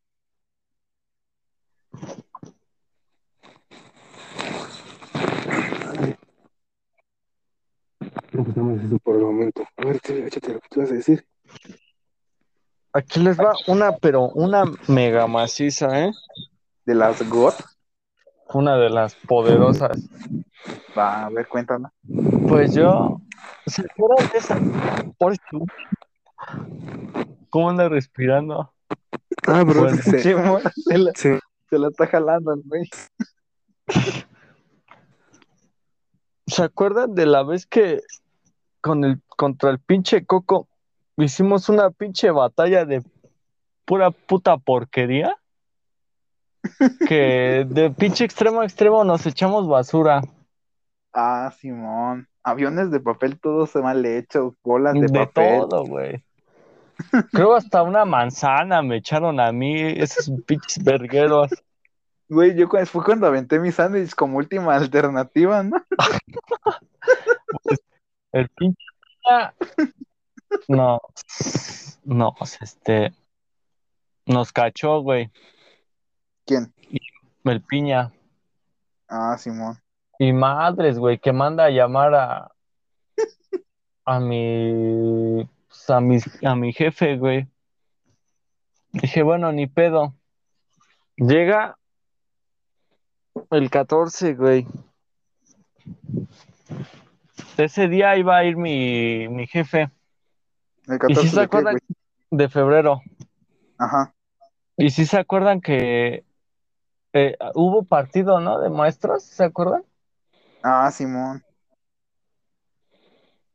más eso por el momento. A ver, échate lo que tú vas a decir. Aquí les va una, pero una mega maciza, ¿eh? De las GOT. Una de las poderosas. Va, a ver, cuéntame. Pues yo, ¿se acuerdan de esa? Por eso, ¿Cómo anda respirando? Ah, bro, Bueno. es que se- se la, se- se la está jalando el güey. ¿Se acuerdan de la vez que con el, contra el pinche Coco hicimos una pinche batalla de pura puta porquería? Que de pinche extremo a extremo nos echamos basura. Ah, Simón. Aviones de papel todos mal hechos, bolas de, De papel. todo, güey. Creo hasta una manzana me echaron a mí, esos pinches vergueros. Güey, yo fue cuando aventé mi sándwich como última alternativa, ¿no? El pinche no, no, este nos cachó, güey, ¿Quién? el piña. Ah, Simón. Y madres, güey, que manda a llamar a a mi pues, a mi, a mi jefe, güey. Dije, bueno, ni pedo. Llega el 14, güey. Ese día iba a ir mi, mi jefe. El ¿Y 14 si se de qué, acuerdan de febrero? Ajá. ¿Y si se acuerdan que eh, hubo partido, ¿no? De maestros, ¿se acuerdan? Ah, Simón.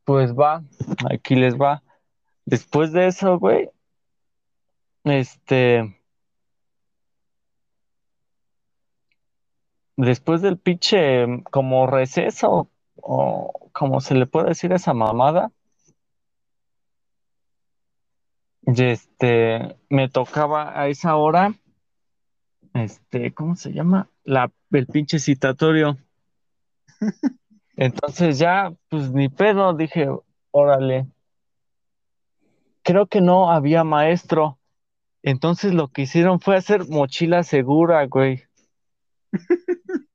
Pues va, aquí les va. Después de eso, güey, este, después del pinche como receso, o como se le puede decir a esa mamada, y este, me tocaba a esa hora, este, ¿cómo se llama? La, el pinche citatorio. Entonces ya, pues ni pedo, dije, órale. Creo que no había maestro. Entonces lo que hicieron fue hacer mochila segura, güey.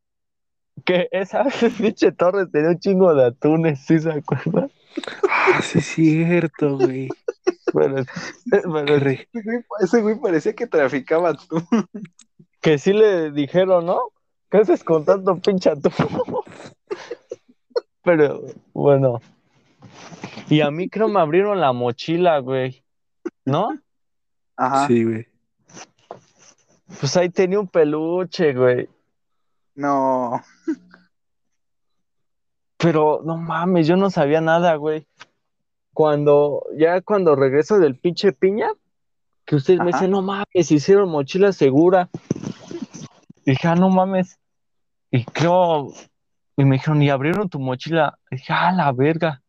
Que esa pinche Torres tenía un chingo de atunes, ¿sí se acuerdan? Ah, sí, es cierto, güey. Ese güey- Ese güey parecía que traficaba tú. Que sí le dijeron, ¿no? ¿Qué haces con tanto pinche atún? Pero bueno. Y a mí creo me abrieron la mochila, güey. ¿No? Ajá. Sí, güey. Pues ahí tenía un peluche, güey. No. Pero no mames, yo no sabía nada, güey. Cuando, ya cuando regreso del pinche piña, que ustedes me dicen, no mames, hicieron mochila segura. Dije, ah, no mames. Y creo, y me dijeron, ¿y abrieron tu mochila? Dije, ah, la verga.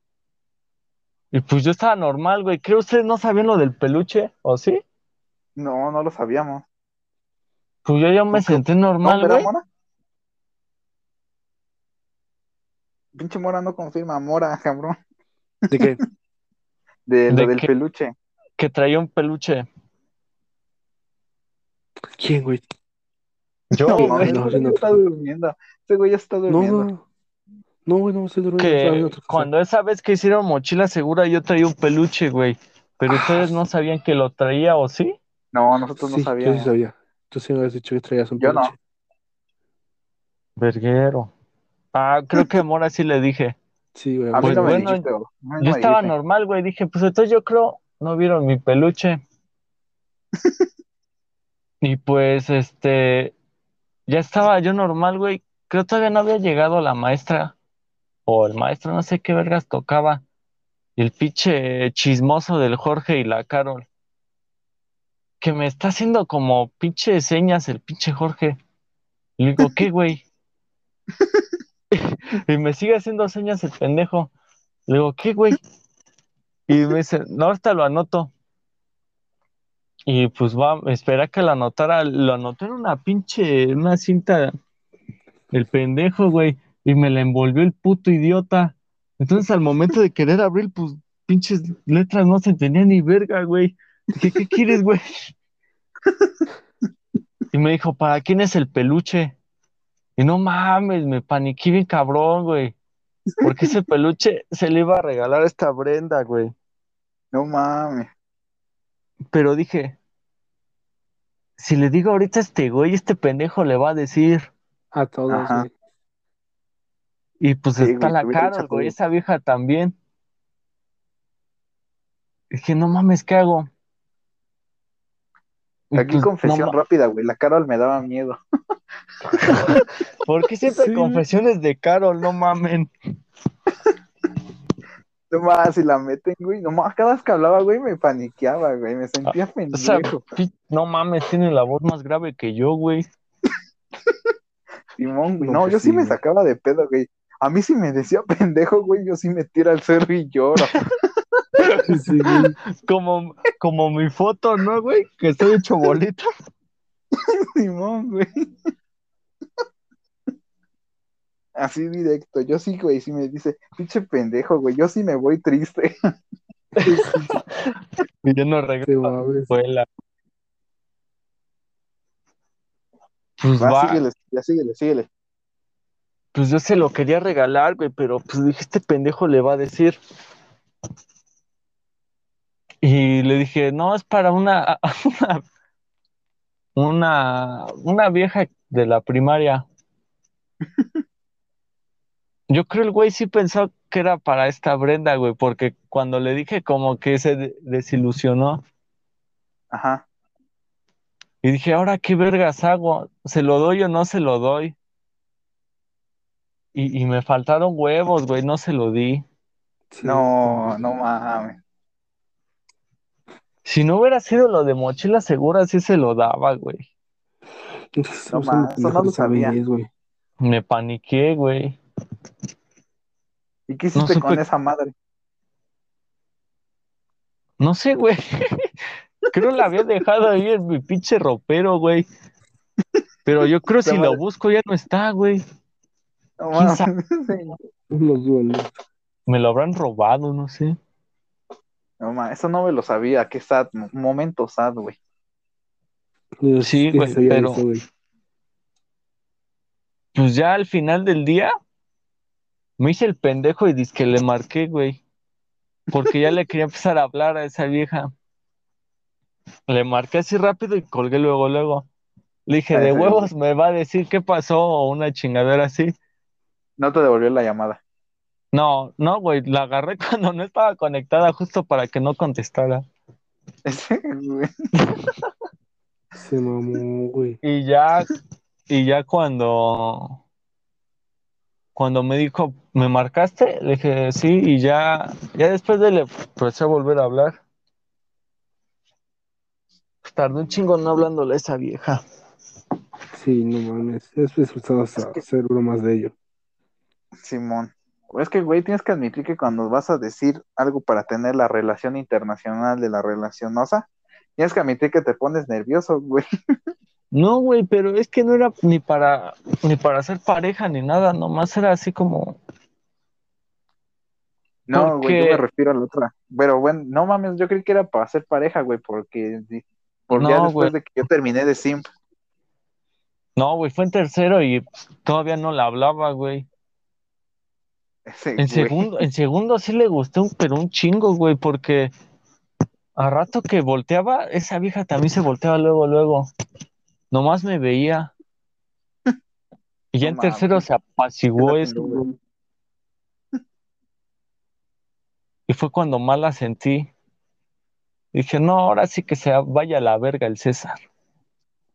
Y pues yo estaba normal, güey. Creo ustedes no sabían lo del peluche, ¿o sí? No, no lo sabíamos. Pues yo ya me senté ¿No, normal, verdad, güey. Mora? Pinche Mora no confirma, Mora, cabrón. ¿De qué? De lo ¿De del peluche. Que traía un peluche. ¿Quién, güey? Yo, No, güey. no, no. está durmiendo. Ese güey ya está durmiendo. no. No, güey, no estoy durmiendo. cuando esa vez que hicieron mochila segura yo traía un peluche, güey. Pero Ah, ustedes no sabían que lo traía, ¿o sí? No, nosotros no Sí, yo sí sabíamos. sabía. Tú sí me habías dicho que traías un Yo no. peluche. Verguero. Ah, creo que Mora sí le dije. Sí, güey. A mí Pues no me bueno, dijiste, no Yo me estaba normal, güey. Dije, pues entonces yo creo, no vieron mi peluche. Y pues, este, ya estaba yo normal, güey. Creo todavía no había llegado la maestra o el maestro, no sé qué vergas tocaba. Y el pinche chismoso del Jorge y la Carol. Que me está haciendo como pinche señas el pinche Jorge. Y le digo, ¿qué, güey? Y me sigue haciendo señas el pendejo. Le digo, ¿qué, güey? Y me dice, no, ahorita lo anoto. Y pues va, espera que lo anotara. Lo anotó en una pinche, una cinta, el pendejo, güey. Y me la envolvió el puto idiota. Entonces, al momento de querer abrir, pues pinches letras no se entendían ni verga, güey. Dije, ¿qué quieres, güey? Y me dijo, ¿para quién es el peluche? Y no mames, me paniqué bien cabrón, güey. Porque ese peluche se le iba a regalar a esta Brenda, güey. No mames. Pero dije, si le digo ahorita a este güey, este pendejo le va a decir. A todos, Ajá. güey. Y pues Sí, está güey, la dicho güey, esa vieja también. Dije, no mames, ¿qué hago? Y Aquí pues, no confesión rápida, güey. La Carol me daba miedo. ¿Por qué siempre Sí. confesiones de Carol? No mamen. Nomás, si la meten, güey. Nomás, cada vez que hablaba, güey, me paniqueaba, güey. Me sentía O sea, pendejo. pi- no mames, tiene la voz más grave que yo, güey. Simón, güey. No, No, pues yo sí sí, me sacaba de pedo, güey. A mí sí me decía pendejo, güey. Yo sí me tira al cerro y lloro. Sí, güey. Como, como mi foto, ¿no, güey? Que estoy hecho bolita. Simón, güey. Así directo. Yo sí, güey. Sí me dice, pinche pendejo, güey. Yo sí me voy triste. Y yo no regreso a la mames. escuela. Pues Va, va, síguele, ya síguele, síguele. pues yo se lo quería regalar, güey, pero pues dije, este pendejo le va a decir. Y le dije, no, es para una, una, una, una vieja de la primaria. Yo creo el güey sí pensó que era para esta Brenda, güey, porque cuando le dije como que se de- desilusionó Ajá. y dije, ahora qué vergas hago, ¿se lo doy o no se lo doy? Y, y me faltaron huevos, güey, no se lo di. Sí. No, no mames. Si no hubiera sido lo de mochila segura, sí se lo daba, güey. No eso no lo sabía. güey. Me paniqué, güey. ¿Y qué hiciste No con esa madre? No sé, güey. Creo la había dejado ahí en mi pinche ropero, güey. Pero yo creo si lo busco ya no está, güey. No. Sí. Me lo habrán robado, no sé. No mames, eso no me lo sabía. Qué sad. mo- Momento sad, güey. Sí, güey, pero- eso, güey. Pues ya al final del día me hice el pendejo y dizque le marqué, güey. Porque ya le quería empezar a hablar a esa vieja. Le marqué así rápido y colgué luego, luego. Le dije, de huevos me va a decir qué pasó o una chingadera así. No te devolvió la llamada. No, no, güey, la agarré cuando no estaba conectada justo para que no contestara. Se mamó, güey. Y ya, y ya cuando, cuando me dijo, ¿me marcaste? Le dije, sí, y ya, ya después de le empecé a volver a hablar. Tardé un chingo no hablándole a esa vieja. Sí, no mames. Después empezabas a hacer bromas de ello. Simón. Es que, güey, tienes que admitir que cuando vas a decir algo para tener la relación internacional de la relacionosa, tienes que admitir que te pones nervioso, güey. No, güey, pero es que no era ni para, ni para ser pareja ni nada, nomás era así como, No, güey, yo me refiero a la otra. Pero bueno, no mames, yo creí que era para ser pareja, güey, porque, porque No, ya después güey. de que yo terminé de simp, no, güey, fue en tercero y todavía no la hablaba, güey. ese, En güey, segundo, en segundo sí le gustó, pero un chingo, güey, porque a rato que volteaba, esa vieja también se volteaba luego, luego. Nomás me veía. Y ya No en tercero se apaciguó eso. Y fue cuando más la sentí. Dije, no, ahora sí que se vaya a la verga el César.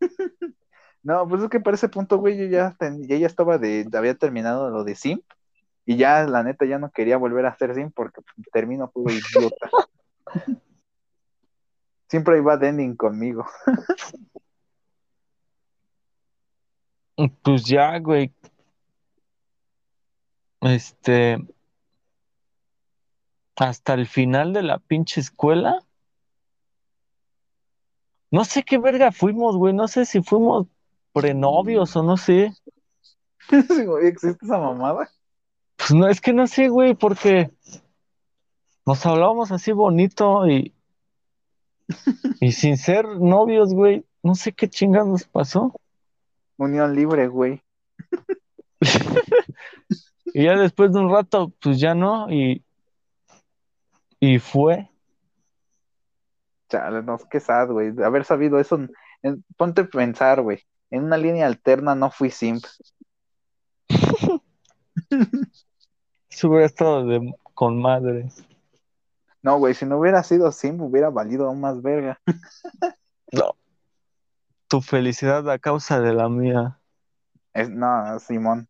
No, pues es que para ese punto, güey, yo ya, ten- ya, ya estaba de, había terminado lo de simp, y ya, la neta, ya no quería volver a hacer simp porque termino puro idiota. Siempre iba de ending conmigo. Pues ya, güey. Este. Hasta el final de la pinche escuela. No sé qué verga fuimos, güey. No sé si fuimos prenovios o no sé. ¿Existe esa mamada? Pues no, es que no sé, güey, porque nos hablábamos así bonito y. Y sin ser novios, güey. No sé qué chingados nos pasó. Unión libre, güey. Y ya después de un rato, pues ya no. Y. Y fue. Chale, no, qué sad, güey. De haber sabido eso, en- ponte a pensar, güey. En una línea alterna no fui simp. Eso hubiera estado de- con madre. No, güey, si no hubiera sido Sim, hubiera valido aún más verga. No. Tu felicidad a causa de la mía. Es, no, Simón.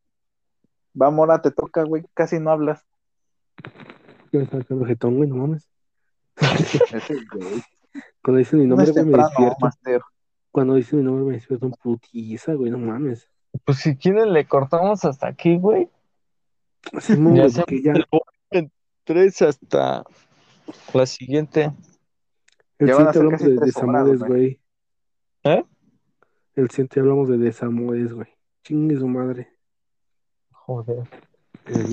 Va, Mora, te toca, güey, casi no hablas. Jetón, güey, no mames. Ese, güey. Cuando dicen mi No nombre, güey, me despierto. Cuando dicen mi nombre, me despierto en putiza, güey, no mames. Pues si quieren le cortamos hasta aquí, güey. Simón, Ya güey, ya 3 hasta la siguiente. el Ya van a siguiente ser hablamos casi de tres horas, desamores, güey. güey. ¿Eh? El siguiente hablamos de desamores, güey. Chingue su madre. Joder.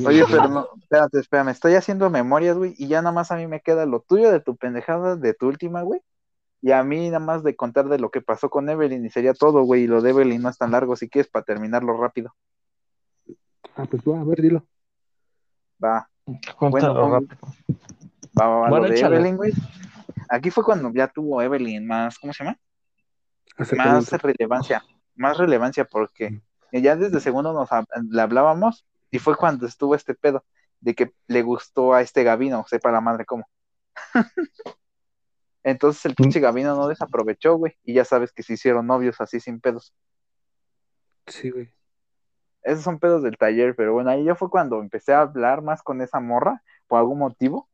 Oye, pero no, espérate, espérame, estoy haciendo memorias, güey, y ya nada más a mí me queda lo tuyo de tu pendejada, de tu última, güey, y a mí nada más de contar de lo que pasó con Evelyn, y sería todo, güey, y lo de Evelyn no es tan largo, si quieres, para terminarlo rápido. Ah, pues va, a ver, dilo. Va, Bueno, rápido. va, va, va, Bueno, lo de échale. Evelyn, güey. Aquí fue cuando ya tuvo Evelyn más, ¿cómo se llama? Más relevancia, más relevancia, porque ya desde segundo nos le hablábamos, y fue cuando estuvo este pedo, de que le gustó a este Gavino, sepa la madre cómo. Entonces el pinche Gavino no desaprovechó, güey, y ya sabes que se hicieron novios así sin pedos. Sí, güey. Esos son pedos del taller, pero bueno, ahí ya fue cuando empecé a hablar más con esa morra, por algún motivo.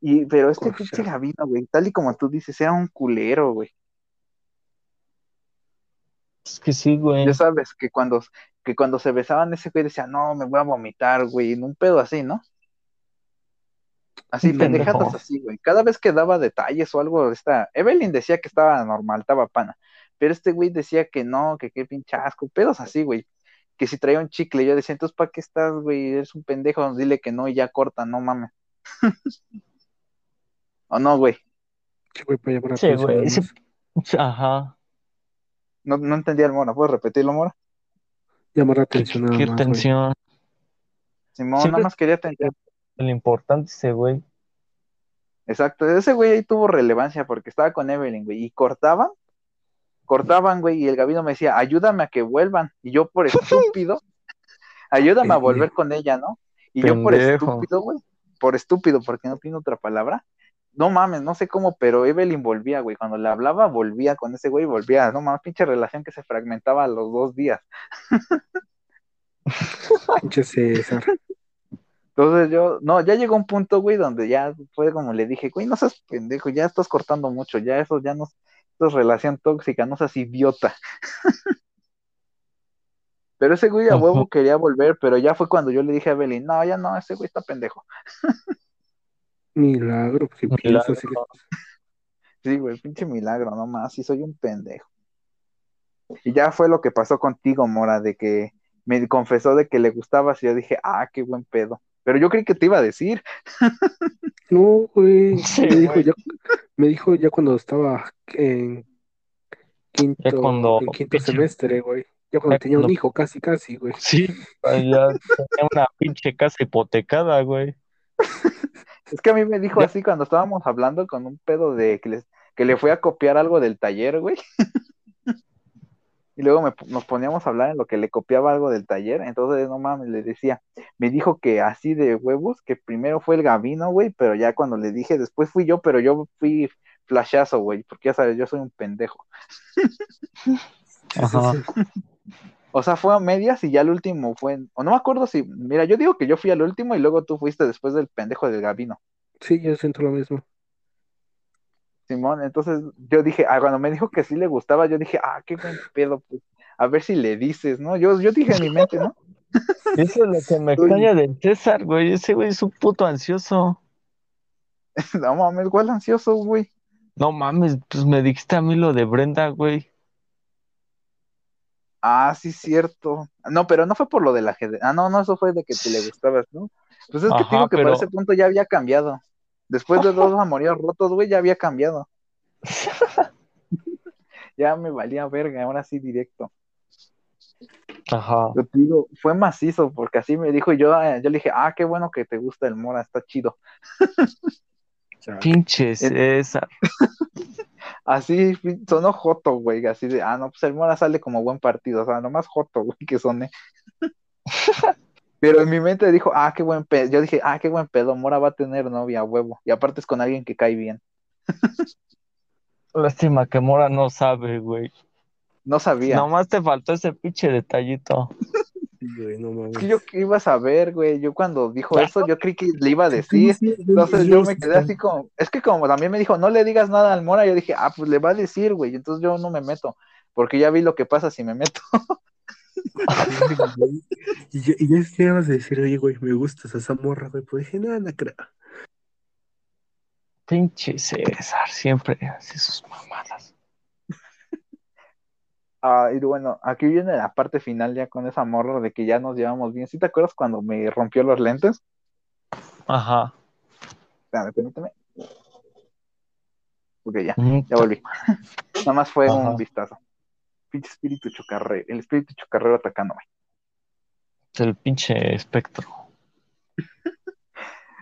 Y, pero este pinche Gavino, güey, tal y como tú dices, era un culero, güey. Es que sí, güey. Ya sabes que cuando, que cuando se besaban ese güey decía, no, me voy a vomitar, güey, en un pedo así, ¿no? Así, pendejo. pendejadas así, güey. Cada vez que daba detalles o algo, esta, Evelyn decía que estaba normal, estaba pana. Pero este güey decía que no, que qué pinche asco, pedos así, güey. Que si traía un chicle, yo decía, entonces, ¿para qué estás, güey? Eres un pendejo, dile que no y ya corta, no mames. ¿O no, güey? Sí, güey, para llamar la Sí, güey, sí. Ajá. No, no entendía el Mora, ¿puedes repetirlo, Mora? Llamar la atención nada Qué más, tensión. Simón, Siempre- nada más quería atender. Lo importante ese güey. Exacto, ese güey ahí tuvo relevancia porque estaba con Evelyn, güey, y cortaban, cortaban, güey, y el Gabino me decía, ayúdame a que vuelvan, y yo por estúpido, ayúdame a volver con ella, ¿no? Y yo por estúpido, güey, por estúpido, porque no tiene otra palabra, no mames, no sé cómo, pero Evelyn volvía, güey, cuando le hablaba, volvía con ese güey, volvía, no mames, pinche relación que se fragmentaba a los dos días. Pinche César. Entonces yo, no, ya llegó un punto, güey, donde ya fue como le dije, güey, no seas pendejo, ya estás cortando mucho, ya eso ya no, eso es relación tóxica, no seas idiota. Pero ese güey a huevo quería volver, pero ya fue cuando yo le dije a Evelyn, no, ya no, ese güey está pendejo. Milagro, si piensas así. Milagro. Sí, güey, pinche milagro, nomás, sí soy un pendejo. Y ya fue lo que pasó contigo, Mora, de que me confesó de que le gustabas y yo dije, ah, qué buen pedo. Pero yo creí que te iba a decir. No, güey. Sí, me, dijo güey. ya, me dijo ya cuando estaba en quinto, Ya cuando- en quinto semestre, güey. Ya cuando Ya tenía un hijo, casi, casi, güey. Sí, ya tenía una pinche casa hipotecada, güey. Es que a mí me dijo Ya. así cuando estábamos hablando con un pedo de que, les- que le fui a copiar algo del taller, güey. Y luego me- nos poníamos a hablar en lo que le copiaba algo del taller. Entonces, no mames, le decía, me dijo que así de huevos, que primero fue el Gavino, güey, pero ya cuando le dije, después fui yo, pero yo fui flashazo, güey, porque ya sabes, yo soy un pendejo. Ajá. O sea, fue a medias y ya el último fue, o no me acuerdo si, mira, yo digo que yo fui al último y luego tú fuiste después del pendejo del Gavino. Sí, yo siento lo mismo. Simón, entonces yo dije, ah, cuando me dijo que sí le gustaba, yo dije, ah, qué buen pedo, pues, a ver si le dices, ¿no? Yo, yo dije en mi mente, ¿no? Eso es lo que me extraña del César, güey. Ese güey es un puto ansioso. No mames, igual ansioso, güey. No mames, pues me dijiste a mí lo de Brenda, güey. Ah, sí, cierto. No, pero no fue por lo del ajedrez. Ah, no, no, eso fue de que te le gustabas, ¿no? Pues es que Ajá, digo que pero- para ese punto ya había cambiado. Después de dos amoríos rotos, güey, ya había cambiado. Ya me valía verga, ahora sí directo. Ajá. Yo te digo, fue macizo, porque así me dijo y yo, eh, yo le dije, ah, qué bueno que te gusta el Mora, está chido. Pinche César. Así sonó Joto, güey, así de, ah, no, pues el Mora sale como buen partido, o sea, nomás Joto, güey, que soné. Pero en mi mente dijo, ah, qué buen pedo. Yo dije, ah, qué buen pedo, Mora va a tener novia, huevo. Y aparte es con alguien que cae bien. Lástima que Mora no sabe, güey. No sabía. Nomás te faltó ese pinche detallito. Güey, no mames. Es que yo qué iba a saber, güey. Yo cuando dijo eso, yo creí que le iba a decir. Entonces yo me quedé así como, es que como también me dijo, no le digas nada al Mora, yo dije, ah, pues le va a decir, güey. Entonces yo no me meto, porque ya vi lo que pasa si me meto. Y ya, y ya ibas a decir, oye, güey, me gustas esa morra, güey. Pues dije, no, no creo. Pinche César, siempre hace sus mamadas. Ah, y bueno, aquí viene la parte final ya con esa morra de que ya nos llevamos bien. ¿Sí te acuerdas cuando me rompió los lentes? Ajá. Espérame, permíteme. Ok, ya, ya volví. Nada más fue Ajá. un vistazo. Pinche espíritu chocarrero, el espíritu chocarrero atacándome. El pinche espectro.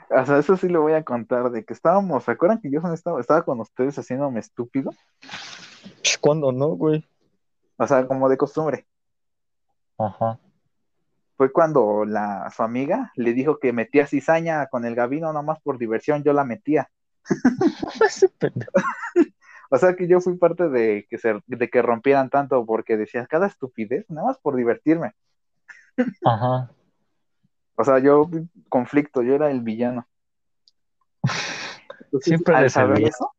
O sea, eso sí lo voy a contar, de que estábamos, ¿se acuerdan que yo estaba, estaba con ustedes haciéndome estúpido? ¿Cuándo no, güey? O sea, como de costumbre. Ajá. Fue cuando la, su amiga le dijo que metía cizaña con el gabino, nomás por diversión, yo la metía. O sea que yo fui parte de que se, de que rompieran tanto porque decían cada estupidez, nada más por divertirme. Ajá. O sea, yo conflicto, yo era el villano. Entonces, Siempre al saber eso,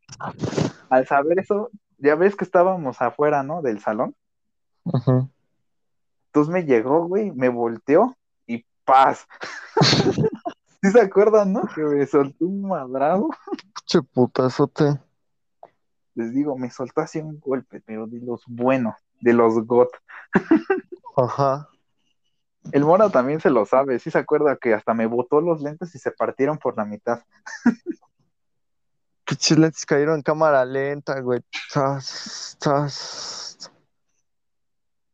al saber eso, ya ves que estábamos afuera, ¿no? Del salón. Entonces me llegó, güey, me volteó y paz. ¿Sí se acuerdan, no? Que me soltó un madrado. Pinche putazote. Les digo, me soltó así un golpe, pero de los buenos, de los GOT. Ajá. El Mora también se lo sabe, sí se acuerda que hasta me botó los lentes y se partieron por la mitad. Pinches lentes cayeron en cámara lenta, güey. Tras, tras.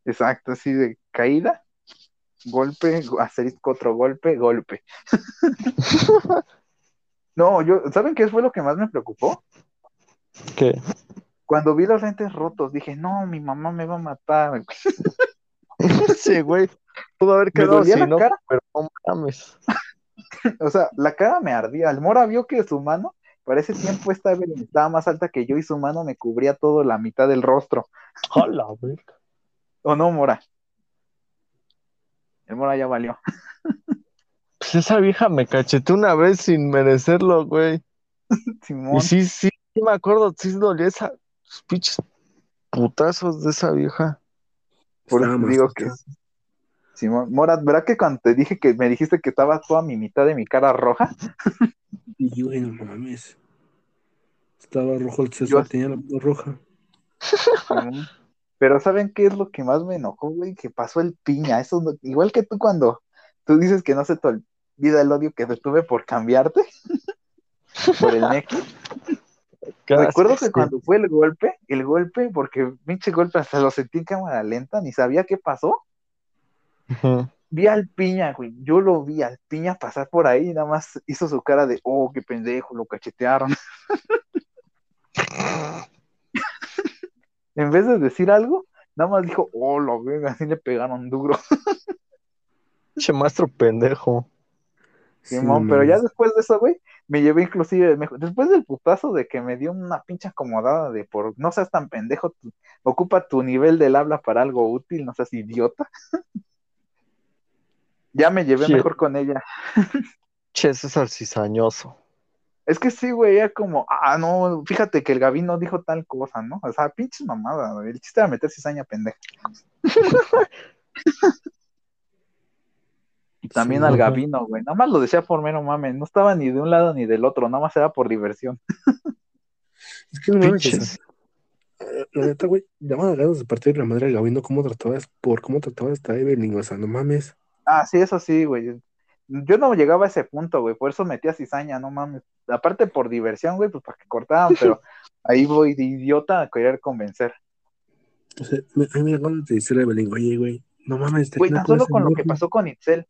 Exacto, así de caída, golpe, asterisco otro golpe, golpe. No, yo, ¿saben qué fue lo que más me preocupó? ¿Qué? Cuando vi los lentes rotos, dije, no, mi mamá me va a matar. Sí, güey. Pudo haber quedado así, la ¿no? cara. Pero no mames. O sea, la cara me ardía. El Mora vio que su mano, para ese tiempo esta estaba más alta que yo y su mano me cubría todo la mitad del rostro. Hola, güey. ¿O no, Mora? El Mora ya valió. Pues esa vieja me cacheteó una vez sin merecerlo, güey. Simón. Y sí, sí, sí me acuerdo, sí dolía esa, pinches putazos de esa vieja. Por eso digo que. Simón, Mora, ¿verdad que cuando te dije que me dijiste que estaba toda mi mitad de mi cara roja? Y güey, no mames. Estaba rojo el Yo- César, tenía la mano roja. Pero ¿saben qué es lo que más me enojó, güey? Que pasó el piña. Eso no- igual que tú cuando tú dices que no se te olvida el odio que te tuve por cambiarte por el. Casi, Recuerdo que cuando fue el golpe, el golpe, porque pinche golpe hasta lo sentí en cámara lenta, ni sabía qué pasó. Vi al piña, güey. Yo lo vi al piña pasar por ahí y nada más hizo su cara de, oh, qué pendejo, lo cachetearon. en vez de decir algo, nada más dijo, oh, lo ven, así le pegaron duro. Pinche maestro pendejo. Simón, pero ya después de eso, güey, me llevé inclusive, me- después del putazo de que me dio una pinche acomodada de por, no seas tan pendejo, tu- ocupa tu nivel del habla para algo útil, no seas idiota. ya me llevé mejor con ella. Che, César cizañoso. Es que sí, güey, era como, ah, no, fíjate que el Gavín no dijo tal cosa, ¿no? O sea, pinches mamada, güey. El chiste era meter cizaña pendeja. Y también Sí, al. Gavino, güey. Nada más lo decía por mero mame. No estaba ni de un lado ni del otro, nada más era por diversión. Es que no mames, eh, la neta, güey, daban ganas de partir la madre del Gabino, cómo tratabas, por cómo tratabas esta Evelyn, o sea, no mames. Ah, sí, eso sí, güey. Yo no llegaba a ese punto, güey. Por eso metía cizaña, no mames. Aparte por diversión, güey, pues para que cortaran, pero ahí voy de idiota a querer convencer. O sea, me, a mí me da ganas de decirle a Evelyn, oye, güey, no mames, Güey, tan solo con lo que morra". pasó con Itzel.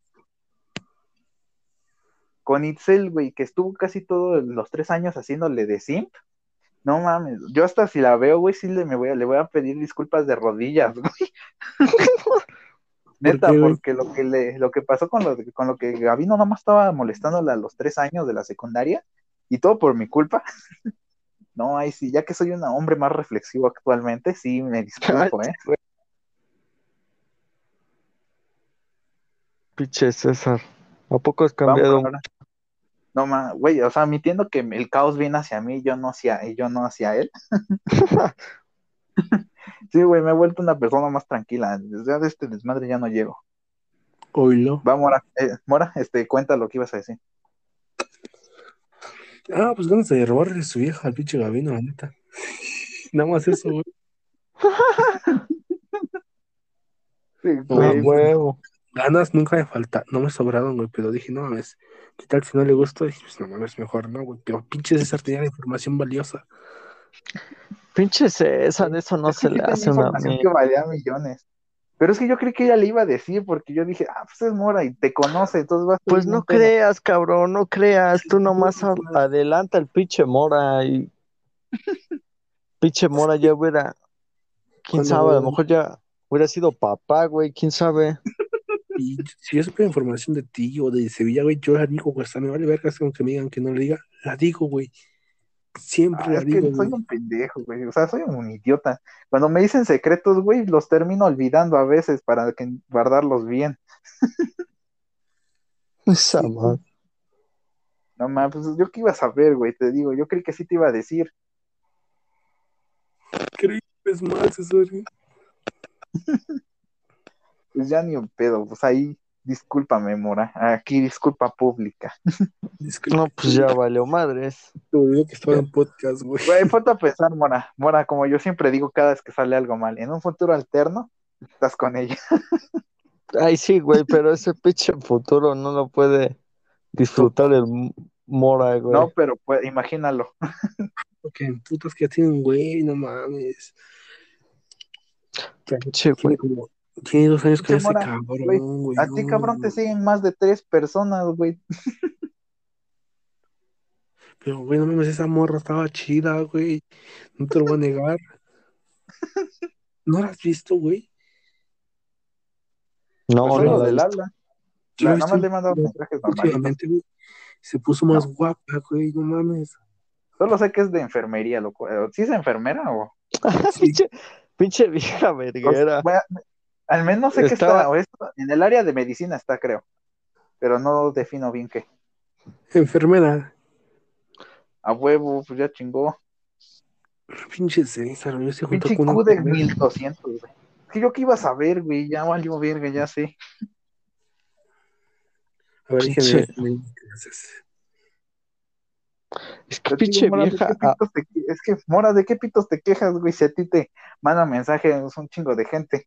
Con Itzel, güey, que estuvo casi todos los tres años haciéndole de simp. No mames, yo hasta si la veo, güey, sí le, me voy a, le voy a pedir disculpas de rodillas, güey. Neta, porque lo que le, lo que pasó con lo, con lo que Gabino nomás estaba molestándole a los tres años de la secundaria, y todo por mi culpa. No, ahí sí, ya que soy un hombre más reflexivo actualmente, sí me disculpo, ¿eh? Pinche César. ¿A poco has Vamos cambiado? ahora. No más, güey, o sea, admitiendo que el caos viene hacia mí, yo no hacia, y yo no hacia él. Sí, güey, me he vuelto una persona más tranquila. Desde este desmadre ya no llego. Oílo. Va, Mora, eh, Mora, este, cuenta lo que ibas a decir. Ah, pues ganas de robarle su vieja al pinche Gabino, la neta. Nada más eso, güey. Sí, güey, huevo. Ganas nunca me falta, no me sobraron, güey, pero dije, no mames, ¿qué tal si no le gusta? Dije, pues no mames, mejor no, güey. Pero pinche César tenía la información valiosa. Pinche César, eso no Es se le hace una que valía millones. Pero es que yo creí que ella le iba a decir, porque yo dije, ah, pues es Mora y te conoce, entonces vas Pues no creas, cabrón, no creas. Tú nomás a- adelanta el pinche Mora y. Pinche Mora ya hubiera. Quién Cuando- sabe, a lo mejor ya hubiera sido papá, güey, quién sabe. Y si yo supe información de ti o de Sevilla, güey, yo la digo, güey, hasta me vale verga aunque me digan que no le diga, la digo, güey. Siempre Ah, es que soy un pendejo, güey. O sea, soy un idiota. Cuando me dicen secretos, güey, los termino olvidando a veces para que guardarlos bien. Esa madre. No mames, pues yo qué iba a saber, güey, te digo, yo creí que sí te iba a decir. Creí que es César. güey. Pues ya ni un pedo, pues ahí, discúlpame, Mora. Aquí disculpa pública. Disculpa, No, pues ya valió madres. te que estaba en podcast, güey. Güey, ponte a pensar, Mora. Mora, como yo siempre digo cada vez que sale algo mal, en un futuro alterno, estás con ella. Ay, sí, güey, pero ese pinche futuro no lo puede disfrutar el Mora, güey. No, pero pues, imagínalo. Porque putas que ya tienen, güey, no mames. Pinche, güey. como, tiene dos años que ese mora, cabrón, güey. güey. A ti, no, cabrón, te güey. siguen más de tres personas, güey. Pero, güey, no mames, esa morra estaba chida, güey. No te lo voy a negar. ¿No la has visto, güey? No, Pues no del habla. Yo nada más le he mandado mensajes últimamente, güey. Se puso más guapa, güey, no mames. Solo sé que es de enfermería, loco. Eh, ¿Sí es enfermera o...? pinche, pinche vieja o- verguera. bueno, al menos sé que está, en el área de medicina está, creo. Pero no defino bien qué. Enfermera. A huevo, pues ya chingó. Pinche César, yo se juntó Pinche con una Q de enfermera. 1200, güey. Es que yo qué iba a saber, güey. Ya valió verga, ya sé. A ver, Pinche- déjenme. Es que pinche Mora, ¿de vieja. ah, te que- Es que, Mora, ¿de qué pitos te quejas, güey? Si a ti te manda mensajes un chingo de gente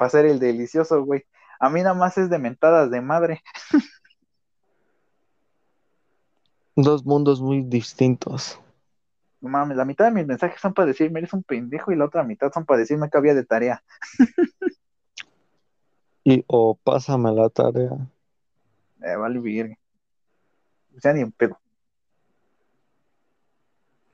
para hacer el delicioso, güey. A mí nada más es de mentadas de madre. dos mundos muy distintos. No mames, la mitad de mis mensajes son para decirme eres un pendejo y la otra mitad son para decirme que había de tarea. Y o pásame la tarea. Eh, vale, virgen. Ya ni en pedo.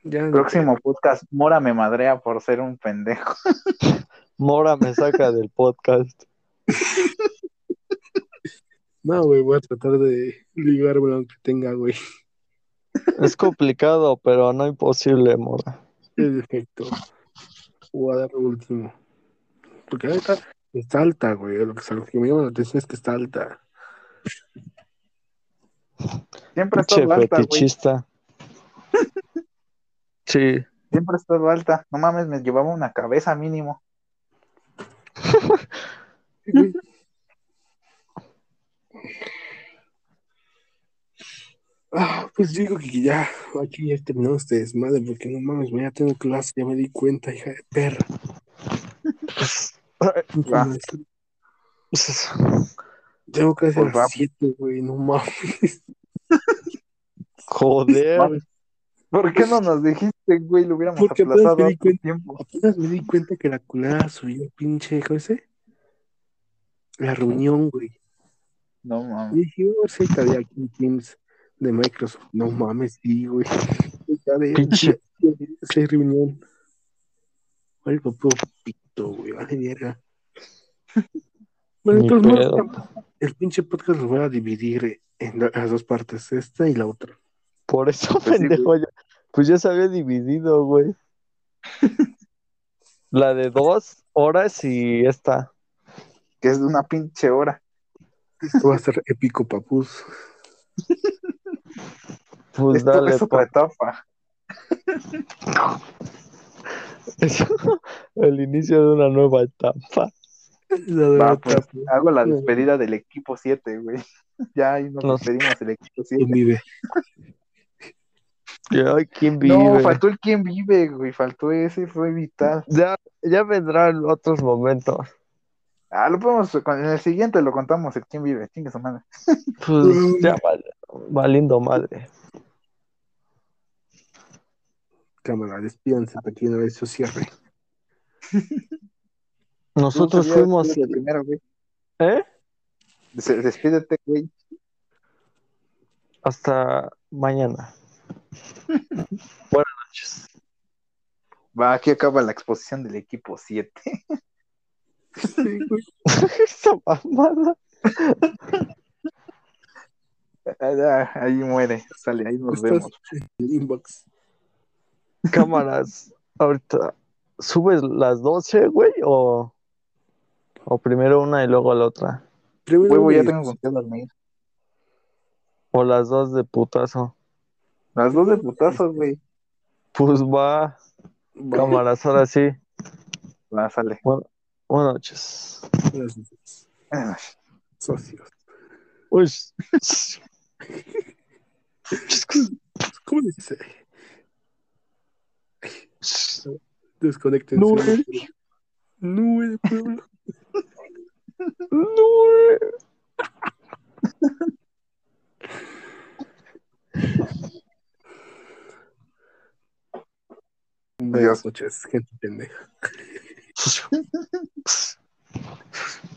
Ya, Próximo podcast, Mora me madrea por ser un pendejo. Mora me saca del podcast. No, güey, voy a tratar de ligarme aunque tenga, güey. Es complicado, pero no imposible, Mora. El defecto. Voy a dar lo último. Porque ahorita está alta, güey. Lo que, lo que me llama la atención es que está alta. Siempre estado alta, güey. fetichista. Sí. Siempre ha estado alta. No mames, me llevaba una cabeza mínimo. Ah, pues digo que ya, aquí ya terminamos este desmadre, porque no mames, mañana tengo clase, ya me di cuenta, hija de perra. Tengo clase a Pues va. las 7, güey, no mames. Joder. ¿Por qué no nos dijiste, güey? Lo hubiéramos Porque apenas aplazado me di hace cuenta. tiempo. Apenas me di cuenta que la culada subió pinche, ¿cómo se? La reunión, güey. No Y mames. dije, oh, sí, todavía aquí en Teams de Microsoft. No mames, sí, güey. De Pinche. esa reunión. Puro pito, güey, vale verga. Bueno, entonces, no, el pinche podcast lo voy a dividir en la- las dos partes, esta y la otra. Por eso, Pues sí, pendejo, ya- pues ya se había dividido, güey. La de dos horas y esta. Que es de una pinche hora. Esto va a ser épico, papus. Pues Esto dale, es otra pa. etapa. El inicio de una nueva etapa. La de Va, pues, tapa. hago la despedida del equipo 7, güey. Ya ahí nos Nos- despedimos del equipo ¿Quién 7. Ay, ¿quién vive? No, faltó el quién vive, güey. Faltó ese, fue vital. Ya, ya vendrá en otros momentos. Ah, lo podemos, en el siguiente lo contamos, el quién vive. Chingue su madre. Pues ya valiendo madre. Cámara, despídanse para que una vez se cierre. Nosotros fuimos, despídete primero, güey. ¿eh? Des- Despídete, güey. Hasta mañana. Buenas noches. Va, aquí acaba la exposición del equipo 7. Sí. Esa mamada. Ah, Ahí muere, sale, ahí nos vemos. el inbox. Cámaras, ahorita, ¿subes las 12, güey? O, o primero una y luego la otra. Primero Huevo, ya tengo con qué dormir. O las dos de putazo. Las dos de putazos, güey. Pues va, cámaras, ahora sí. Va, sale. Buenas noches. buenas noches, Ah, Socios. Uy. ¿Cómo dice? Desconecten. Nube. Nube de Puebla. No Adiós. gente pendeja.